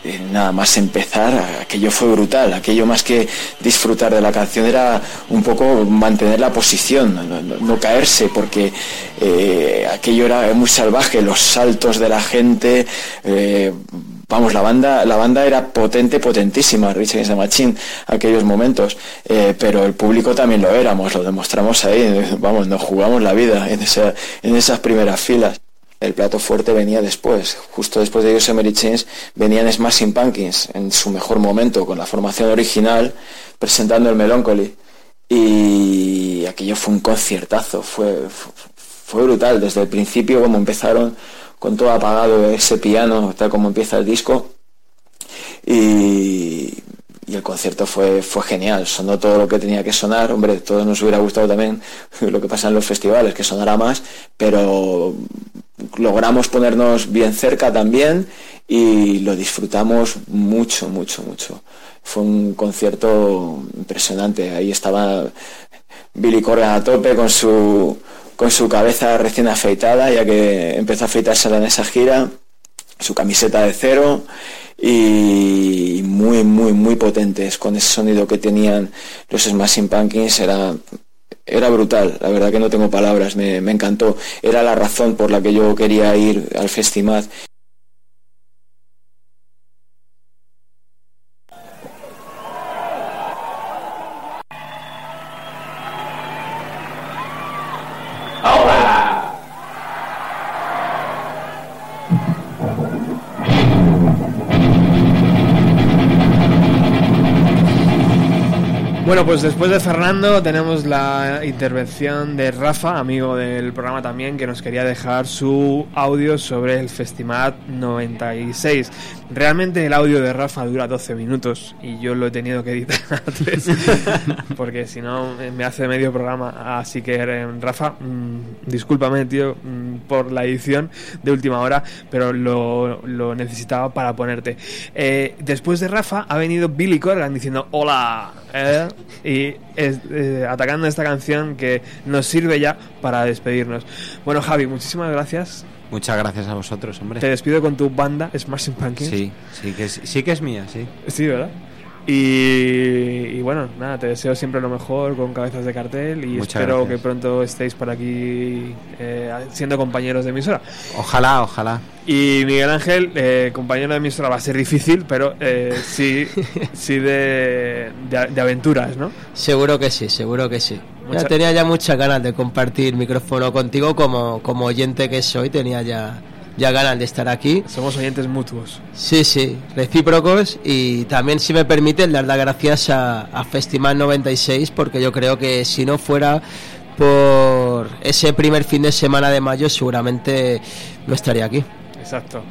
eh, nada más empezar, aquello fue brutal, aquello más que disfrutar de la canción era un poco mantener la posición, no, caerse, porque eh, aquello era muy salvaje, los saltos de la gente, vamos, la banda, la banda era potente, potentísima, Rich Against the aquellos momentos, eh, pero el público también lo éramos, lo demostramos ahí, vamos, nos jugamos la vida en, en esas primeras filas. El plato fuerte venía después, justo después de Yosemite Chains venían Smashing Pumpkins en su mejor momento, con la formación original, presentando el Melancholy. Y aquello fue un conciertazo, fue, fue brutal, desde el principio como empezaron con todo apagado ese piano, tal como empieza el disco. Y, el concierto fue, fue genial, sonó todo lo que tenía que sonar, hombre, todos nos hubiera gustado también lo que pasa en los festivales, que sonara más, pero logramos ponernos bien cerca también y lo disfrutamos mucho, mucho, mucho. Fue un concierto impresionante, ahí estaba Billy Corgan a tope con su con su cabeza recién afeitada, ya que empezó a afeitársela en esa gira, su camiseta de cero y muy, muy, muy potentes. Con ese sonido que tenían los Smashing Pumpkins, era, era brutal, la verdad que no tengo palabras, me, me encantó, era la razón por la que yo quería ir al festival. Pues después de Fernando tenemos la intervención de Rafa, amigo del programa también, que nos quería dejar su audio sobre el Festimat 96. Realmente el audio de Rafa dura 12 minutos y yo lo he tenido que editar a 3, porque si no me hace medio programa. Así que Rafa, mmm, discúlpame, tío, mmm, por la edición de última hora, pero lo, lo necesitaba para ponerte. Eh, después de Rafa ha venido Billy Corgan diciendo hola. Eh, y es, eh, atacando esta canción que nos sirve ya para despedirnos. Bueno, Javi, muchísimas gracias. Muchas gracias a vosotros, hombre. Te despido con tu banda Smashing Pumpkins. Sí, sí que es, sí que es mía, sí. Sí, ¿verdad? Y, y, bueno, nada, te deseo siempre lo mejor con cabezas de cartel y Muchas espero gracias. que pronto estéis por aquí eh, siendo compañeros de emisora. Ojalá, ojalá. Y Miguel Ángel, eh, compañero de emisora, va a ser difícil, pero eh, sí, sí de, de, de, aventuras, ¿no? Seguro que sí, seguro que sí. Mucha... Ya tenía ya muchas ganas de compartir micrófono contigo como, como oyente que soy, tenía ya ya ganan de estar aquí. Somos oyentes mutuos. Sí, sí, recíprocos y también, si me permiten, dar las gracias a, a Festival 96 porque yo creo que si no fuera por ese primer fin de semana de mayo seguramente no estaría aquí. Exacto.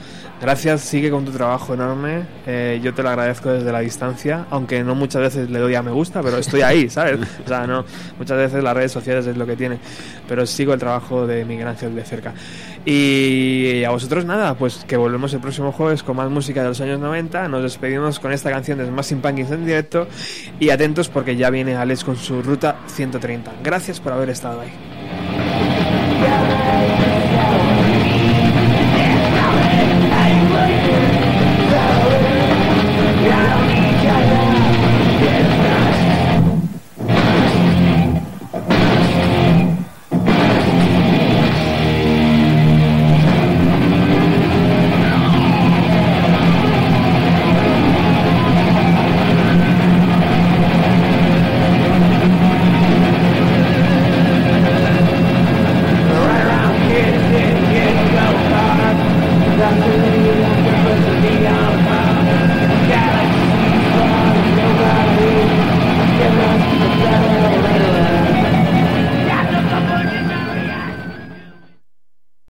Gracias, sigue con tu trabajo enorme. Eh, yo te lo agradezco desde la distancia, aunque no muchas veces le doy a me gusta, pero estoy ahí, ¿sabes? O sea, no, muchas veces las redes sociales es lo que tiene, pero sigo el trabajo de Miguel Ángel de cerca. Y a vosotros nada, pues que volvemos el próximo jueves con más música de los años 90. Nos despedimos con esta canción de Smashing Pumpkins en directo y atentos porque ya viene Alex con su ruta 130. Gracias por haber estado ahí.